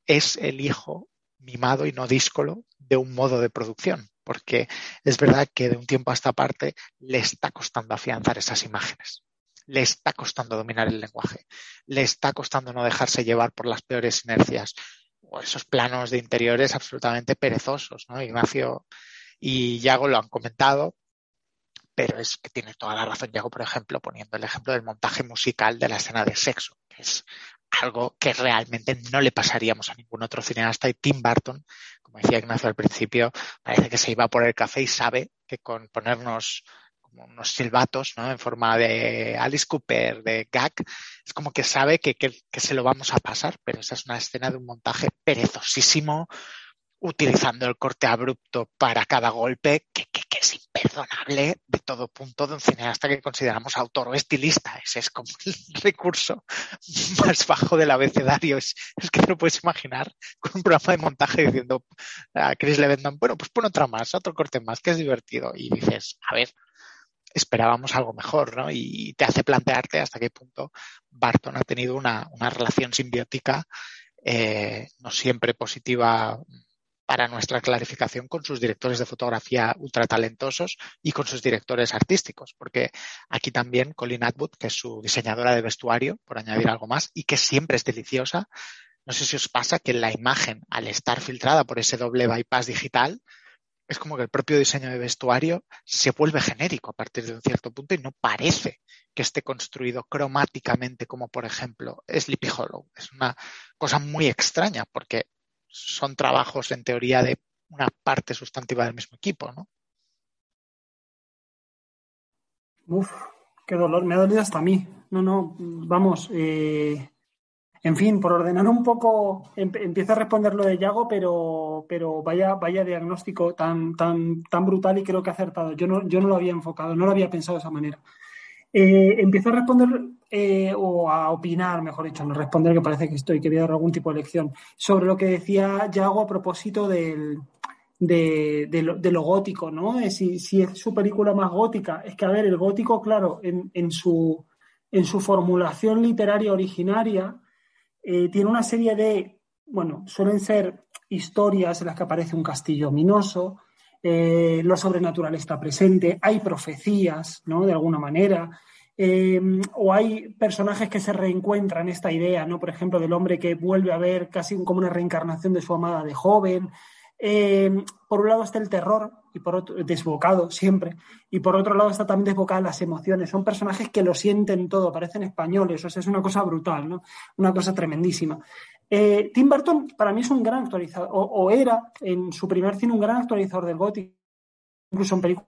es el hijo mimado y no díscolo de un modo de producción, porque es verdad que de un tiempo a esta parte le está costando afianzar esas imágenes, le está costando dominar el lenguaje, le está costando no dejarse llevar por las peores inercias o esos planos de interiores absolutamente perezosos, ¿no? Ignacio y Yago lo han comentado, pero es que tiene toda la razón Yago, por ejemplo, poniendo el ejemplo del montaje musical de la escena de sexo, que es algo que realmente no le pasaríamos a ningún otro cineasta y Tim Burton, como decía Ignacio al principio, parece que se iba por el café y sabe que con ponernos como unos silbatos, ¿no? En forma de Alice Cooper, de gag, es como que sabe que, que, que se lo vamos a pasar, pero esa es una escena de un montaje perezosísimo, utilizando el corte abrupto para cada golpe, que, imperdonable de todo punto de un cineasta que consideramos autor o estilista. Ese es como el (laughs) recurso más bajo del abecedario. Es, es que no puedes imaginar con un programa de montaje diciendo a Chris Levendan, bueno, pues pon otra más, otro corte más, que es divertido. Y dices, a ver, esperábamos algo mejor, ¿no? Y te hace plantearte hasta qué punto Barton ha tenido una, una relación simbiótica eh, no siempre positiva para nuestra clarificación con sus directores de fotografía ultra talentosos y con sus directores artísticos, porque aquí también Colin Atwood, que es su diseñadora de vestuario, por añadir algo más, y que siempre es deliciosa, no sé si os pasa que la imagen, al estar filtrada por ese doble bypass digital, es como que el propio diseño de vestuario se vuelve genérico a partir de un cierto punto y no parece que esté construido cromáticamente como por ejemplo Sleepy Hollow. Es una cosa muy extraña porque son trabajos en teoría de una parte sustantiva del mismo equipo, ¿no? Uf, qué dolor, me ha dolido hasta a mí. No, no, vamos, eh, en fin, por ordenar un poco, em, empiezo a responder lo de Yago, pero, pero vaya, vaya diagnóstico tan, tan, tan brutal y creo que acertado. Yo no, yo no lo había enfocado, no lo había pensado de esa manera. Eh, empiezo a responder eh, o a opinar, mejor dicho, no responder, que parece que estoy, que voy a dar algún tipo de lección, sobre lo que decía Yago a propósito del, de, de, lo, gótico, ¿no? Si, si, es su película más gótica. Es que, a ver, el gótico, claro, en, en, su, en su formulación literaria originaria, eh, tiene una serie de, bueno, suelen ser historias en las que aparece un castillo ominoso, eh, lo sobrenatural está presente, hay profecías, ¿no? De alguna manera. Eh, o hay personajes que se reencuentran esta idea, ¿no? Por ejemplo, del hombre que vuelve a ver casi como una reencarnación de su amada de joven. Eh, por un lado está el terror, y por otro, desbocado siempre, y por otro lado está también desbocada las emociones. Son personajes que lo sienten todo, parecen españoles, o sea, es una cosa brutal, ¿no? Una cosa tremendísima. Eh, Tim Burton para mí es un gran actualizador, o, era en su primer cine un gran actualizador del gótico, incluso en películas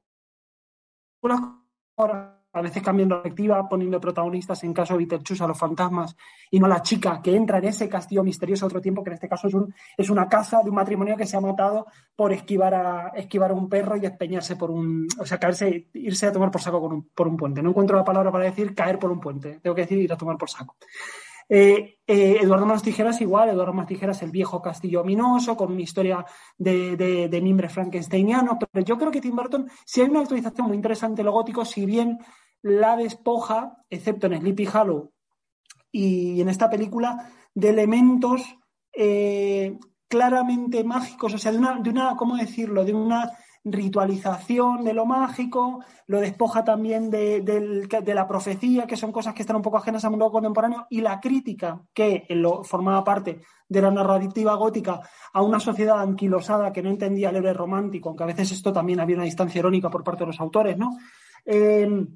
a veces cambiando la perspectiva, poniendo protagonistas en caso de Beetlejuice a los fantasmas y no a la chica que entra en ese castillo misterioso otro tiempo, que en este caso es, un, es una casa de un matrimonio que se ha matado por esquivar a, esquivar a un perro y despeñarse por un. O sea, caerse, irse a tomar por saco por un puente. No encuentro la palabra para decir caer por un puente. Tengo que decir ir a tomar por saco. Eh, eh, Eduardo Manos Tijeras igual, Eduardo Manos Tijeras el viejo castillo ominoso, con una historia de, de, de mimbre frankensteiniano, pero yo creo que Tim Burton sí hay una actualización muy interesante lo gótico, si bien la despoja, excepto en Sleepy Hollow y en esta película, de elementos eh, claramente mágicos, o sea, de una, de una, ¿cómo decirlo?, de una ritualización de lo mágico, lo despoja también de, de, la profecía, que son cosas que están un poco ajenas al mundo contemporáneo, y la crítica, que formaba parte de la narrativa gótica a una sociedad anquilosada que no entendía el héroe romántico, aunque a veces esto también había una distancia irónica por parte de los autores, ¿no? Eh,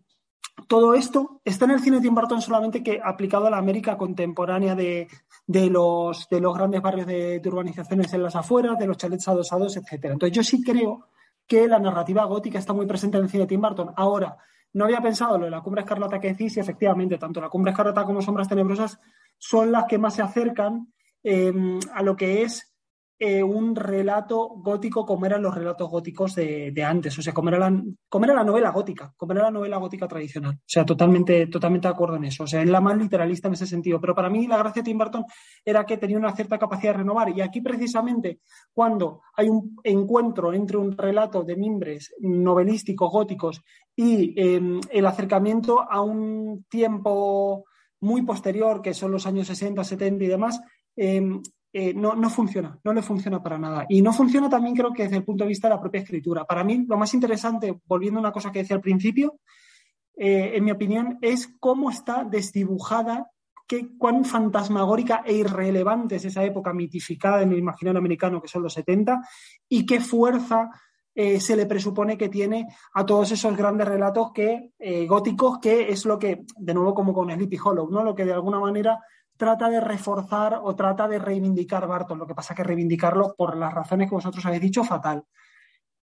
todo esto está en el cine de Tim Burton solamente que aplicado a la América contemporánea de, de, los, de los grandes barrios de, de, urbanizaciones en las afueras, de los chalets adosados, etc. Entonces yo sí creo que la narrativa gótica está muy presente en el cine de Tim Burton. Ahora, no había pensado lo de la cumbre escarlata que decís y efectivamente tanto la cumbre escarlata como sombras tenebrosas son las que más se acercan eh, a lo que es eh, un relato gótico como eran los relatos góticos de, de antes, o sea, como era, la, novela gótica, como era la novela gótica tradicional. O sea, totalmente, totalmente de acuerdo en eso. O sea, es la más literalista en ese sentido. Pero para mí la gracia de Tim Burton era que tenía una cierta capacidad de renovar. Y aquí precisamente cuando hay un encuentro entre un relato de mimbres novelísticos góticos y eh, el acercamiento a un tiempo muy posterior, que son los años 60, 70 y demás, eh, eh, no, no, funciona, no le funciona para nada. Y no funciona también creo que desde el punto de vista de la propia escritura. Para mí lo más interesante, volviendo a una cosa que decía al principio, eh, en mi opinión, es cómo está desdibujada, qué, cuán fantasmagórica e irrelevante es esa época mitificada en el imaginario americano que son los 70 y qué fuerza eh, se le presupone que tiene a todos esos grandes relatos que, góticos, que es lo que, de nuevo como con Sleepy Hollow, ¿no? lo que de alguna manera trata de reforzar o trata de reivindicar Barton. Lo que pasa es que reivindicarlo, por las razones que vosotros habéis dicho, fatal.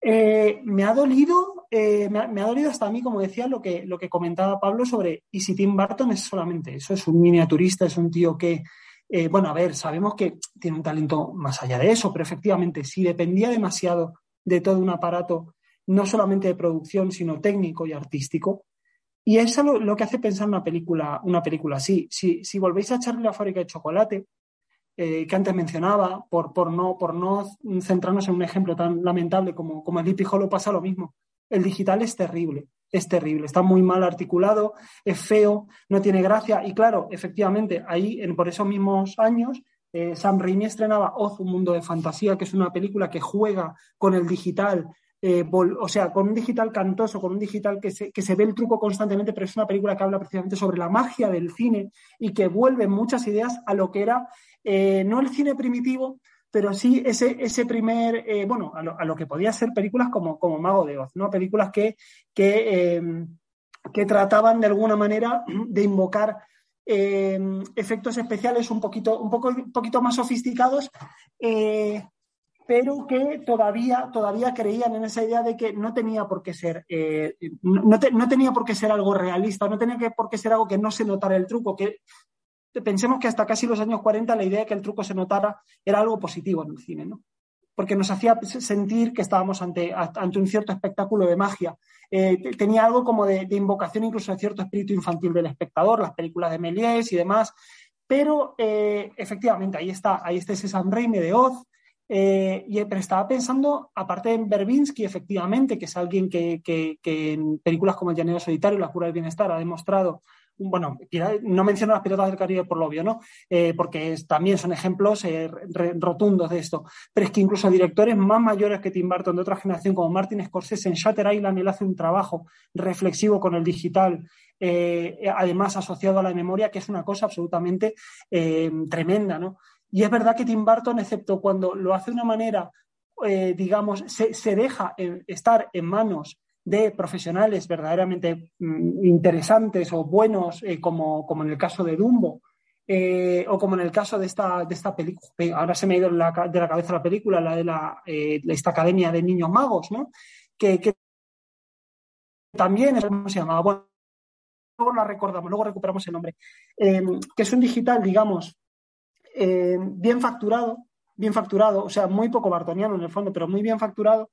Eh, me ha dolido, eh, me, ha, dolido hasta a mí, como decía, lo que, lo que comentaba Pablo sobre, y si Tim Burton es solamente eso, es un miniaturista, es un tío que, eh, bueno, a ver, sabemos que tiene un talento más allá de eso, pero efectivamente, si dependía demasiado de todo un aparato, no solamente de producción, sino técnico y artístico, y eso lo, lo, que hace pensar una película, una película así. Si, si volvéis a echarle la fábrica de chocolate, eh, que antes mencionaba, por, por, no, por no centrarnos en un ejemplo tan lamentable como, como el Deep Hollow, pasa lo mismo. El digital es terrible, es terrible, está muy mal articulado, es feo, no tiene gracia. Y claro, efectivamente, ahí, en, por esos mismos años, eh, Sam Raimi estrenaba Oz, un mundo de fantasía, que es una película que juega con el digital eh, o sea, con un digital cantoso, con un digital que se, que se, ve el truco constantemente, pero es una película que habla precisamente sobre la magia del cine y que vuelve muchas ideas a lo que era, eh, no el cine primitivo, pero sí ese, ese primer, eh, bueno, a lo, a lo, que podía ser películas como, como Mago de Oz, ¿no? Películas que, que, eh, que trataban de alguna manera de invocar efectos especiales un poquito, un poco, un poquito más sofisticados pero que todavía, todavía creían en esa idea de que no tenía por qué ser, eh, no, no, tenía por qué ser algo realista, no tenía que, por qué ser algo que no se notara el truco, que pensemos que hasta casi los años 40 la idea de que el truco se notara era algo positivo en el cine, ¿no? porque nos hacía sentir que estábamos ante, ante un cierto espectáculo de magia. Eh, tenía algo como de, de, invocación incluso de cierto espíritu infantil del espectador, las películas de Méliès y demás, pero eh, efectivamente ahí está, ahí está ese Sam Raimi de Oz, eh, y, pero estaba pensando, aparte en Berbinsky, efectivamente, que es alguien que, que, en películas como El Llanero Solitario, La Cura del Bienestar, ha demostrado, bueno, no menciono las Piratas del Caribe por lo obvio, ¿no? Eh, porque también son ejemplos eh, rotundos de esto. Pero es que incluso directores más mayores que Tim Burton de otra generación, como Martin Scorsese en Shutter Island, él hace un trabajo reflexivo con el digital, eh, además asociado a la memoria, que es una cosa absolutamente eh, tremenda, ¿no? Y es verdad que Tim Burton, excepto cuando lo hace de una manera, eh, digamos, se, deja en, estar en manos de profesionales verdaderamente mm, interesantes o buenos, eh, como, como, en el caso de Dumbo, eh, o como en el caso de esta, de esta película, ahora se me ha ido de la cabeza la película, la de la, eh, esta Academia de Niños Magos, ¿no? Que, que también, ¿cómo se llamaba? Bueno, luego la recordamos, luego recuperamos el nombre, que es un digital, digamos, eh, bien facturado, bien facturado, o sea, muy poco bartoniano en el fondo, pero muy bien facturado,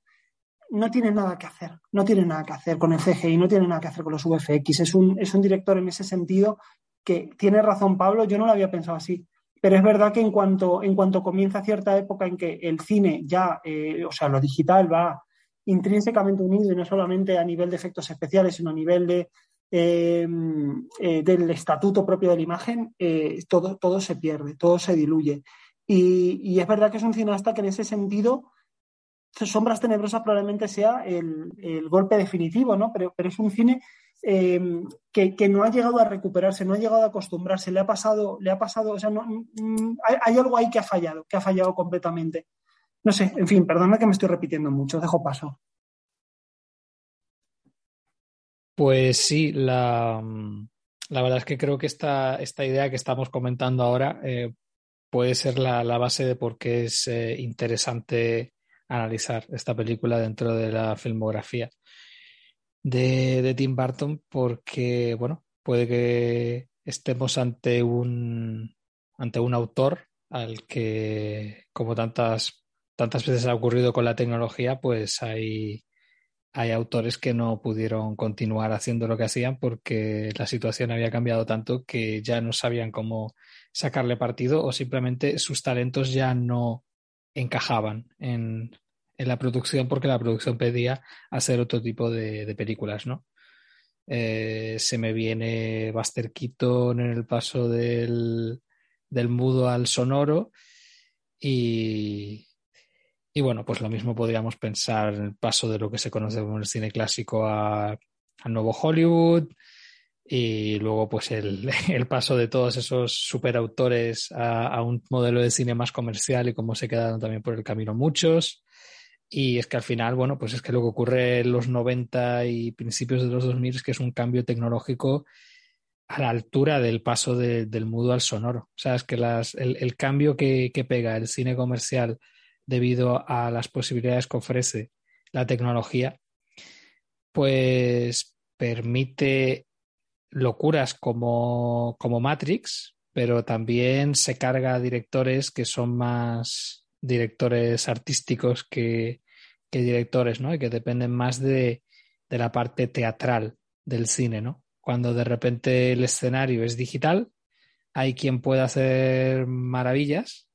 no tiene nada que hacer, no tiene nada que hacer con el CGI, no tiene nada que hacer con los VFX. Es un, es un director en ese sentido que tiene razón Pablo, yo no lo había pensado así. Pero es verdad que en cuanto, en cuanto comienza cierta época en que el cine ya, eh, o sea, lo digital va intrínsecamente unido y no solamente a nivel de efectos especiales, sino a nivel de, eh, eh, del estatuto propio de la imagen, eh, todo, todo se pierde, todo se diluye. Y, y, es verdad que es un cineasta que en ese sentido, Sombras Tenebrosas probablemente sea el, el golpe definitivo, ¿no? Pero, pero es un cine eh, que, que, no ha llegado a recuperarse, no ha llegado a acostumbrarse, le ha pasado, le ha pasado, o sea, no, mm, hay, hay, algo ahí que ha fallado, que ha fallado completamente. No sé, en fin, perdona que me estoy repitiendo mucho, dejo paso. Pues sí, la, la verdad es que creo que esta, esta idea que estamos comentando ahora eh, puede ser la, la, base de por qué es eh, interesante analizar esta película dentro de la filmografía de, de, Tim Burton, porque, bueno, puede que estemos ante un, ante un autor al que, como tantas, tantas veces ha ocurrido con la tecnología, pues hay, hay autores que no pudieron continuar haciendo lo que hacían porque la situación había cambiado tanto que ya no sabían cómo sacarle partido o simplemente sus talentos ya no encajaban en, en la producción porque la producción pedía hacer otro tipo de, de películas, ¿no? Eh, se me viene Buster Keaton en el paso del, del mudo al sonoro y, y bueno, pues lo mismo podríamos pensar en el paso de lo que se conoce como el cine clásico a, al nuevo Hollywood y luego pues el, (laughs) el, paso de todos esos superautores a, a un modelo de cine más comercial y cómo se quedaron también por el camino muchos. Y es que al final, bueno, pues es que lo que ocurre en los 90 y principios de los 2000 es que es un cambio tecnológico a la altura del paso de, del mudo al sonoro. O sea, es que las, el, el cambio que, que, pega el cine comercial debido a las posibilidades que ofrece la tecnología, pues permite locuras como, como Matrix, pero también se carga a directores que son más directores artísticos que, que directores, ¿no? Y que dependen más de, de, la parte teatral del cine, ¿no? Cuando de repente el escenario es digital, hay quien puede hacer maravillas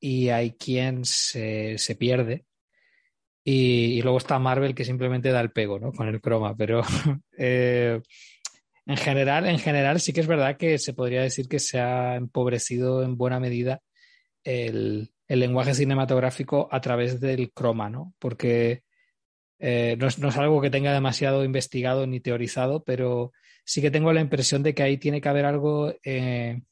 y hay quien se, se pierde. Y, y, luego está Marvel que simplemente da el pego, ¿no? Con el croma, pero (laughs) eh, en general, en general sí que es verdad que se podría decir que se ha empobrecido en buena medida el, el lenguaje cinematográfico a través del croma, ¿no? Porque eh, no, es, no, es, algo que tenga demasiado investigado ni teorizado, pero sí que tengo la impresión de que ahí tiene que haber algo, eh,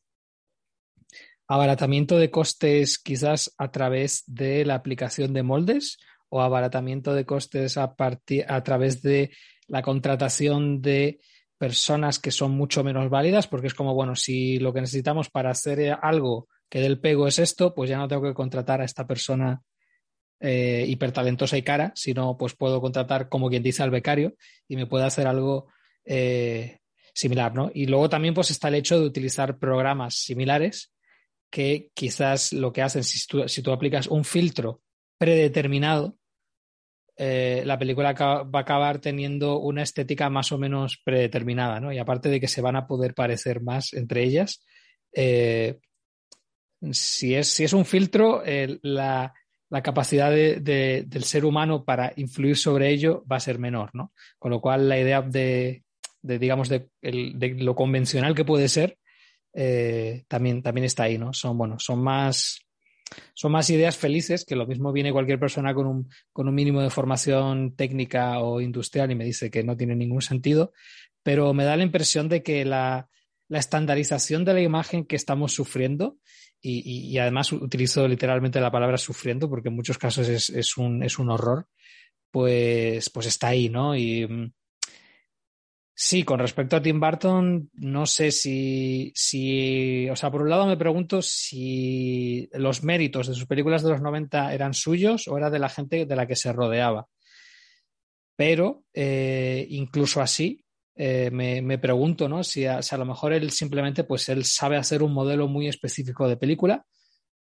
abaratamiento de costes quizás a través de la aplicación de moldes o abaratamiento de costes a, a través de la contratación de personas que son mucho menos válidas, porque es como, bueno, si lo que necesitamos para hacer algo que del pego es esto, pues ya no tengo que contratar a esta persona eh, hipertalentosa y cara, sino pues puedo contratar como quien dice al becario y me puede hacer algo eh, similar, ¿no? Y luego también pues está el hecho de utilizar programas similares que quizás lo que hacen, si tú, aplicas un filtro predeterminado, eh, la película va a acabar teniendo una estética más o menos predeterminada, ¿no? Y aparte de que se van a poder parecer más entre ellas, eh, si es, si es un filtro, la, la, capacidad de, de, del ser humano para influir sobre ello va a ser menor, ¿no? Con lo cual, la idea de, de digamos, de, lo convencional que puede ser, eh, también, también está ahí, ¿no? Son, bueno, son más, son más ideas felices, que lo mismo viene cualquier persona con un, con un mínimo de formación técnica o industrial y me dice que no tiene ningún sentido, pero me da la impresión de que la, la estandarización de la imagen que estamos sufriendo y, y, además utilizo literalmente la palabra sufriendo porque en muchos casos es, es, un, es un horror, pues, pues está ahí, ¿no? Mm, sí, con respecto a Tim Burton, no sé si, o sea, por un lado me pregunto si los méritos de sus películas de los 90 eran suyos o era de la gente de la que se rodeaba. Pero eh, incluso así, eh, me, me, pregunto, ¿no? Si a, si a, lo mejor él simplemente, pues él sabe hacer un modelo muy específico de película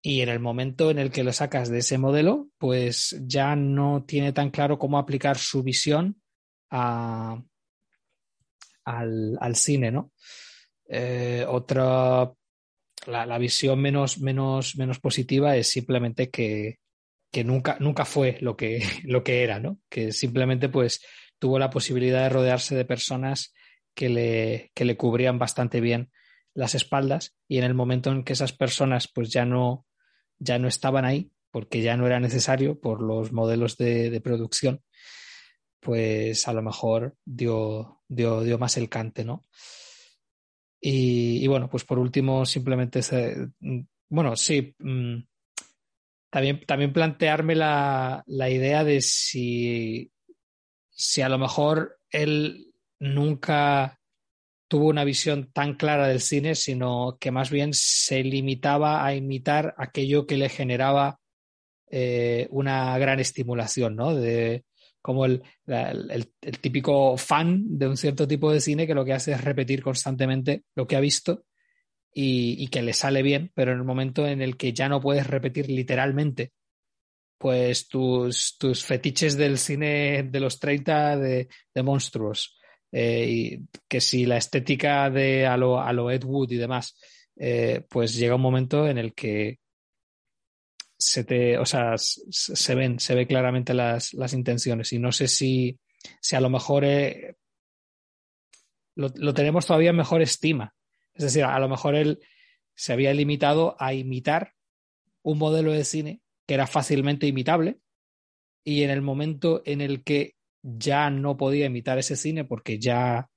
y en el momento en el que lo sacas de ese modelo, pues ya no tiene tan claro cómo aplicar su visión a, al, al, cine, ¿no? Eh, otra, la, la, visión menos, menos, menos positiva es simplemente que, que nunca, nunca fue lo que, (laughs) lo que era, ¿no? Que simplemente, pues, tuvo la posibilidad de rodearse de personas que le, que le cubrían bastante bien las espaldas y en el momento en que esas personas pues ya no, ya no estaban ahí porque ya no era necesario por los modelos de, de producción, pues a lo mejor dio, dio, dio más el cante, ¿no? Y, bueno, pues por último, simplemente, se, bueno, sí, también, también plantearme la, la idea de si si a lo mejor él nunca tuvo una visión tan clara del cine, sino que más bien se limitaba a imitar aquello que le generaba eh, una gran estimulación, ¿no? De, como el, el, típico fan de un cierto tipo de cine que lo que hace es repetir constantemente lo que ha visto y, que le sale bien, pero en el momento en el que ya no puedes repetir literalmente pues tus, tus fetiches del cine de los 30 de, de monstruos, eh, y que si la estética de a lo, a lo Ed Wood y demás, eh, pues llega un momento en el que se te, o sea, se ven, se ve claramente las, las intenciones y no sé si, si a lo mejor eh, lo, lo, tenemos todavía en mejor estima. Es decir, a lo mejor él se había limitado a imitar un modelo de cine que era fácilmente imitable y en el momento en el que ya no podía imitar ese cine porque ya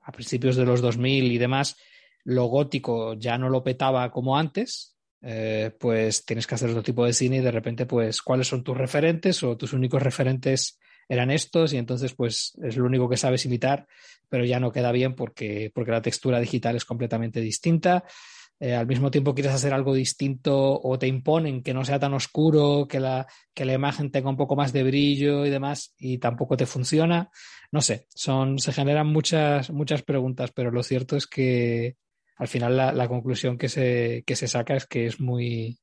a principios de los 2000 y demás lo gótico ya no lo petaba como antes, eh, pues tienes que hacer otro tipo de cine y de repente, pues, ¿cuáles son tus referentes o tus únicos referentes eran estos? Y entonces, pues, es lo único que sabes imitar, pero ya no queda bien porque, porque la textura digital es completamente distinta. Eh, al mismo tiempo quieres hacer algo distinto o te imponen que no sea tan oscuro, que la, que la imagen tenga un poco más de brillo y demás, y tampoco te funciona. No sé, son, se generan muchas, muchas preguntas, pero lo cierto es que, al final la, conclusión que se, que se, saca es que es muy...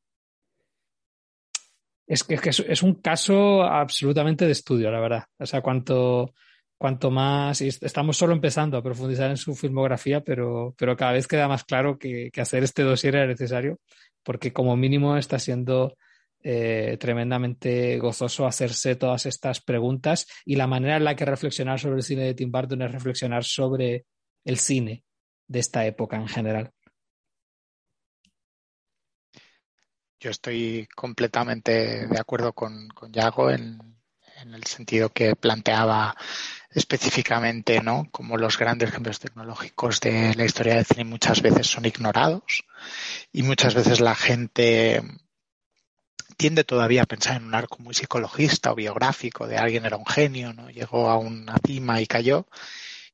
Es que, es, un caso absolutamente de estudio, la verdad. O sea, cuanto, cuanto más... estamos solo empezando a profundizar en su filmografía, pero, pero cada vez queda más claro que, que hacer este dossier era necesario, porque como mínimo está siendo eh, tremendamente gozoso hacerse todas estas preguntas y la manera en la que reflexionar sobre el cine de Tim Burton es reflexionar sobre el cine de esta época en general. Yo estoy completamente de acuerdo con, con Yago en, el sentido que planteaba específicamente, ¿no? Como los grandes cambios tecnológicos de la historia del cine muchas veces son ignorados y muchas veces la gente tiende todavía a pensar en un arco muy psicologista o biográfico de alguien era un genio, ¿no? Llegó a una cima y cayó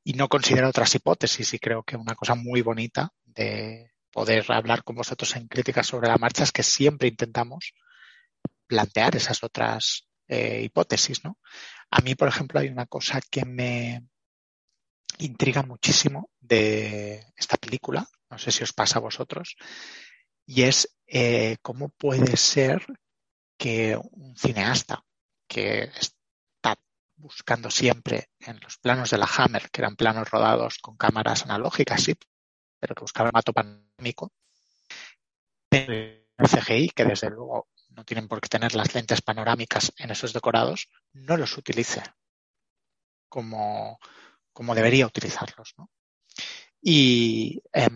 y no considero otras hipótesis y creo que una cosa muy bonita de poder hablar con vosotros en críticas sobre la marcha es que siempre intentamos plantear esas otras eh, hipótesis, ¿no? A mí, por ejemplo, hay una cosa que me intriga muchísimo de esta película, no sé si os pasa a vosotros, y es eh, cómo puede ser que un cineasta que buscando siempre en los planos de la Hammer, que eran planos rodados con cámaras analógicas, sí, pero que buscaba el mato panorámico. El CGI, que desde luego no tienen por qué tener las lentes panorámicas en esos decorados, no los utilice como, como debería utilizarlos. ¿no? Y eh,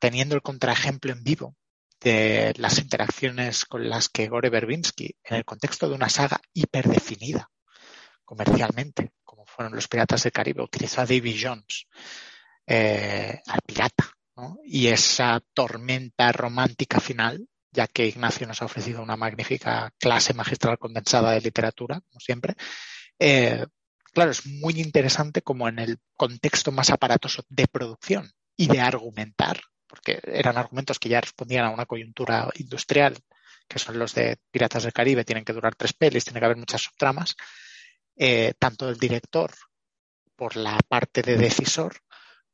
teniendo el contraejemplo en vivo de las interacciones con las que Gore Verbinski, en el contexto de una saga hiperdefinida, comercialmente, como fueron los Piratas del Caribe, utilizó a Davy Jones, eh, al pirata, y esa tormenta romántica final, ya que Ignacio nos ha ofrecido una magnífica clase magistral condensada de literatura, como siempre, eh, claro, es muy interesante como en el contexto más aparatoso de producción y de argumentar, porque eran argumentos que ya respondían a una coyuntura industrial, que son los de Piratas del Caribe, tienen que durar tres pelis, tiene que haber muchas subtramas, eh, tanto el director por la parte de decisor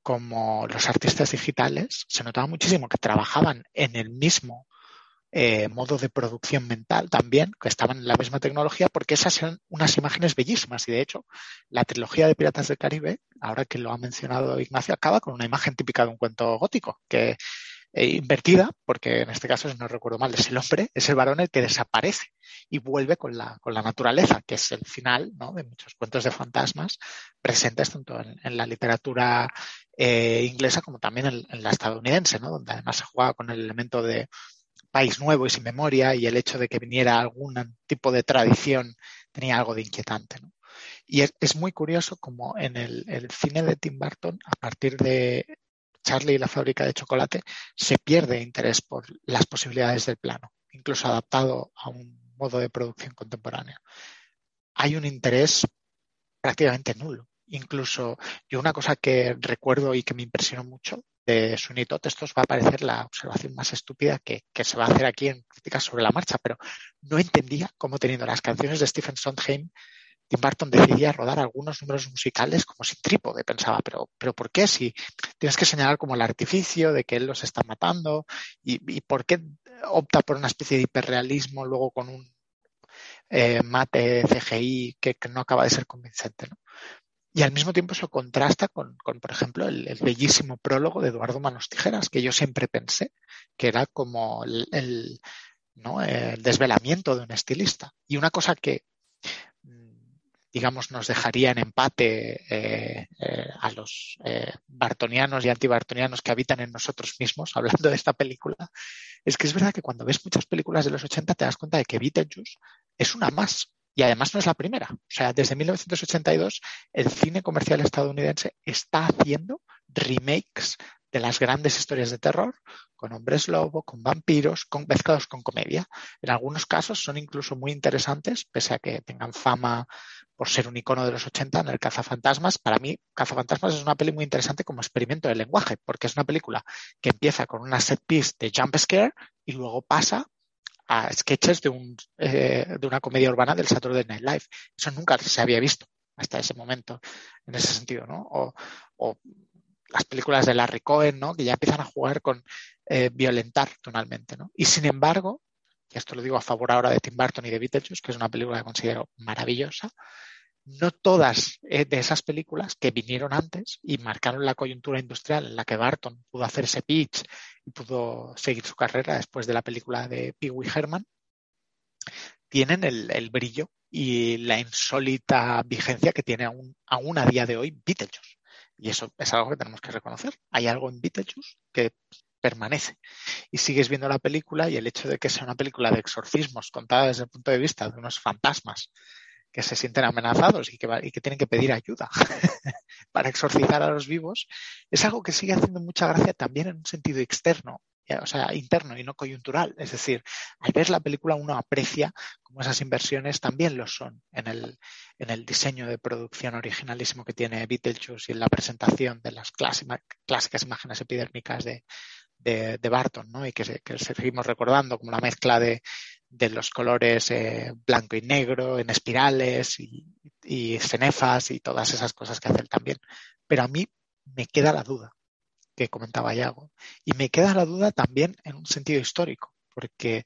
como los artistas digitales, se notaba muchísimo que trabajaban en el mismo eh, modo de producción mental también, que estaban en la misma tecnología, porque esas eran unas imágenes bellísimas. Y de hecho, la trilogía de Piratas del Caribe, ahora que lo ha mencionado Ignacio, acaba con una imagen típica de un cuento gótico, que eh, invertida, porque en este caso, si no recuerdo mal, es el hombre, es el varón el que desaparece y vuelve con la, con la naturaleza, que es el final ¿no? de muchos cuentos de fantasmas presentes tanto en, la literatura eh, inglesa como también en, la estadounidense, ¿no? donde además se jugaba con el elemento de país nuevo y sin memoria y el hecho de que viniera algún tipo de tradición tenía algo de inquietante. ¿no? Y es, es, muy curioso como en el, el, cine de Tim Burton, a partir de Charlie y la fábrica de chocolate, se pierde interés por las posibilidades del plano, incluso adaptado a un modo de producción contemporáneo. Hay un interés prácticamente nulo Incluso yo una cosa que recuerdo y que me impresionó mucho de Todd, esto os va a parecer la observación más estúpida que, que, se va a hacer aquí en críticas sobre la marcha, pero no entendía cómo teniendo las canciones de Stephen Sondheim, Tim Burton decidía rodar algunos números musicales como sin trípode. Pensaba, pero, pero ¿por qué? Si tienes que señalar como el artificio de que él los está matando y por qué opta por una especie de hiperrealismo luego con un eh, mate CGI que, no acaba de ser convincente. Y al mismo tiempo eso contrasta con, por ejemplo, el, el, bellísimo prólogo de Eduardo Manos Tijeras, que yo siempre pensé que era como el, ¿no? el desvelamiento de un estilista. Y una cosa que, digamos, nos dejaría en empate eh, eh, a los eh, bartonianos y antibartonianos que habitan en nosotros mismos, (laughs) hablando de esta película, es que es verdad que cuando ves muchas películas de los 80 te das cuenta de que Beetlejuice es una más. Y además no es la primera. O sea, desde 1982 el cine comercial estadounidense está haciendo remakes de las grandes historias de terror, con hombres lobo, con vampiros, con, mezclados con comedia. En algunos casos son incluso muy interesantes, pese a que tengan fama por ser un icono de los 80 en el Cazafantasmas. Para mí, Cazafantasmas es una peli muy interesante como experimento de lenguaje, porque es una película que empieza con una set piece de jump scare y luego pasa a sketches de, un, eh, de una comedia urbana del Saturday Night Live. Eso nunca se había visto hasta ese momento, en ese sentido, ¿no? O, o las películas de Larry Cohen, ¿no? Que ya empiezan a jugar con eh, violentar tonalmente, ¿no? Y sin embargo, y esto lo digo a favor ahora de Tim Burton y de Beetlejuice, que es una película que considero maravillosa, no todas eh, de esas películas que vinieron antes y marcaron la coyuntura industrial en la que Barton pudo hacer ese pitch y pudo seguir su carrera después de la película de Pee Wee Herman, tienen el, el, brillo y la insólita vigencia que tiene aún, aún a día de hoy Beetlejuice. Y eso es algo que tenemos que reconocer. Hay algo en Beetlejuice que permanece. Y sigues viendo la película y el hecho de que sea una película de exorcismos contada desde el punto de vista de unos fantasmas que se sienten amenazados y que, tienen que pedir ayuda (laughs) para exorcizar a los vivos, es algo que sigue haciendo mucha gracia también en un sentido externo, o sea, interno y no coyuntural. Es decir, al ver la película uno aprecia cómo esas inversiones también lo son en el, en el diseño de producción originalísimo que tiene Beetlejuice y en la presentación de las clásicas imágenes epidérmicas de, de, Barton, ¿no? Y que, que, seguimos recordando como la mezcla de, de los colores eh, blanco y negro en espirales y, cenefas y todas esas cosas que hacen también. Pero a mí me queda la duda que comentaba Yago. Y me queda la duda también en un sentido histórico, porque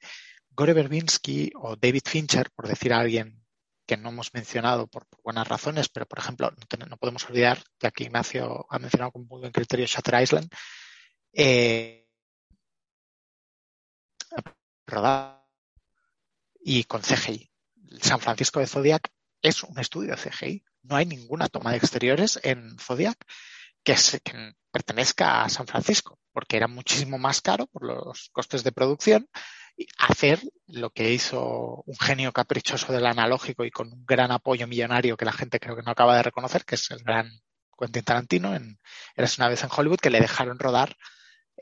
Gore Verbinski o David Fincher, por decir a alguien que no hemos mencionado por, buenas razones, pero por ejemplo, no, no, podemos olvidar que aquí Ignacio ha mencionado con muy buen criterio Shutter Island, eh, rodado y con CGI. San Francisco de Zodiac es un estudio de CGI. No hay ninguna toma de exteriores en Zodiac que, se, pertenezca a San Francisco, porque era muchísimo más caro por los costes de producción hacer lo que hizo un genio caprichoso del analógico y con un gran apoyo millonario que la gente creo que no acaba de reconocer, que es el gran Quentin Tarantino en Eres una vez en Hollywood, que le dejaron rodar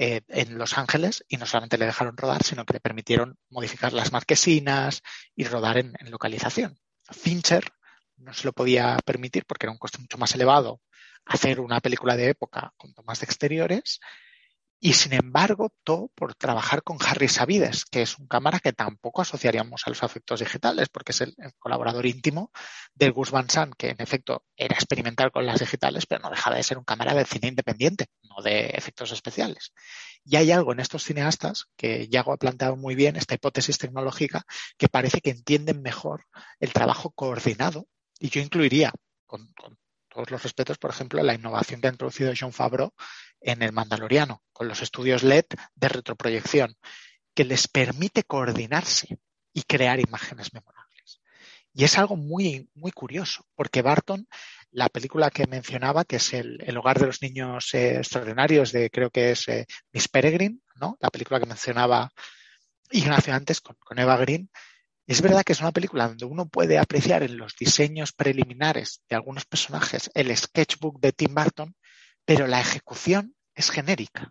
eh, en Los Ángeles y no solamente le dejaron rodar, sino que le permitieron modificar las marquesinas y rodar en, en localización. Fincher no se lo podía permitir porque era un coste mucho más elevado hacer una película de época con tomas de exteriores y sin embargo optó por trabajar con Harry Savides, que es un cámara que tampoco asociaríamos a los efectos digitales, porque es el, colaborador íntimo del Gus Van Sant, que en efecto era experimental con las digitales, pero no dejaba de ser un cámara de cine independiente, no de efectos especiales. Y hay algo en estos cineastas que Yago ha planteado muy bien, esta hipótesis tecnológica, que parece que entienden mejor el trabajo coordinado, y yo incluiría, con, con todos los respetos, por ejemplo, la innovación que ha introducido John Favreau en el Mandaloriano, con los estudios LED de retroproyección, que les permite coordinarse y crear imágenes memorables. Y es algo muy, muy curioso, porque Barton, la película que mencionaba, que es el, hogar de los niños eh, extraordinarios de, creo que es eh, Miss Peregrine, ¿no? La película que mencionaba Ignacio antes con, con Eva Green, es verdad que es una película donde uno puede apreciar en los diseños preliminares de algunos personajes el sketchbook de Tim Burton, pero la ejecución es genérica.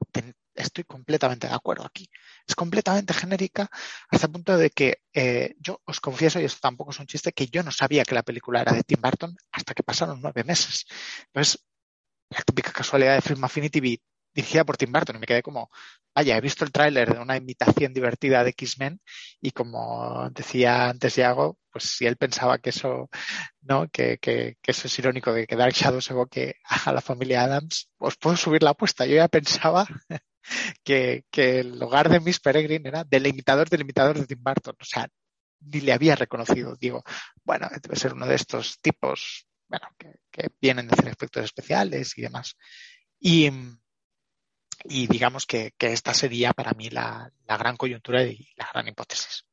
estoy completamente de acuerdo aquí. Es completamente genérica hasta el punto de que eh, yo os confieso, y esto tampoco es un chiste, que yo no sabía que la película era de Tim Burton hasta que pasaron nueve meses. Entonces, la típica casualidad de Film Affinity dirigida por Tim Burton y me quedé como, vaya, he visto el tráiler de una imitación divertida de X-Men y como decía antes Iago, pues si él pensaba que eso, ¿no? Que, que, que eso es irónico de que Dark Shadow se evoque a la familia Adams, os puedo subir la apuesta. Yo ya pensaba (laughs) que, que el hogar de Miss Peregrine era del imitador del imitador de Tim Burton. O sea, ni le había reconocido. Digo, bueno, debe ser uno de estos tipos, bueno, que, que vienen de hacer efectos especiales y demás. Y, y digamos que, que, esta sería para mí la, la, gran coyuntura y la gran hipótesis.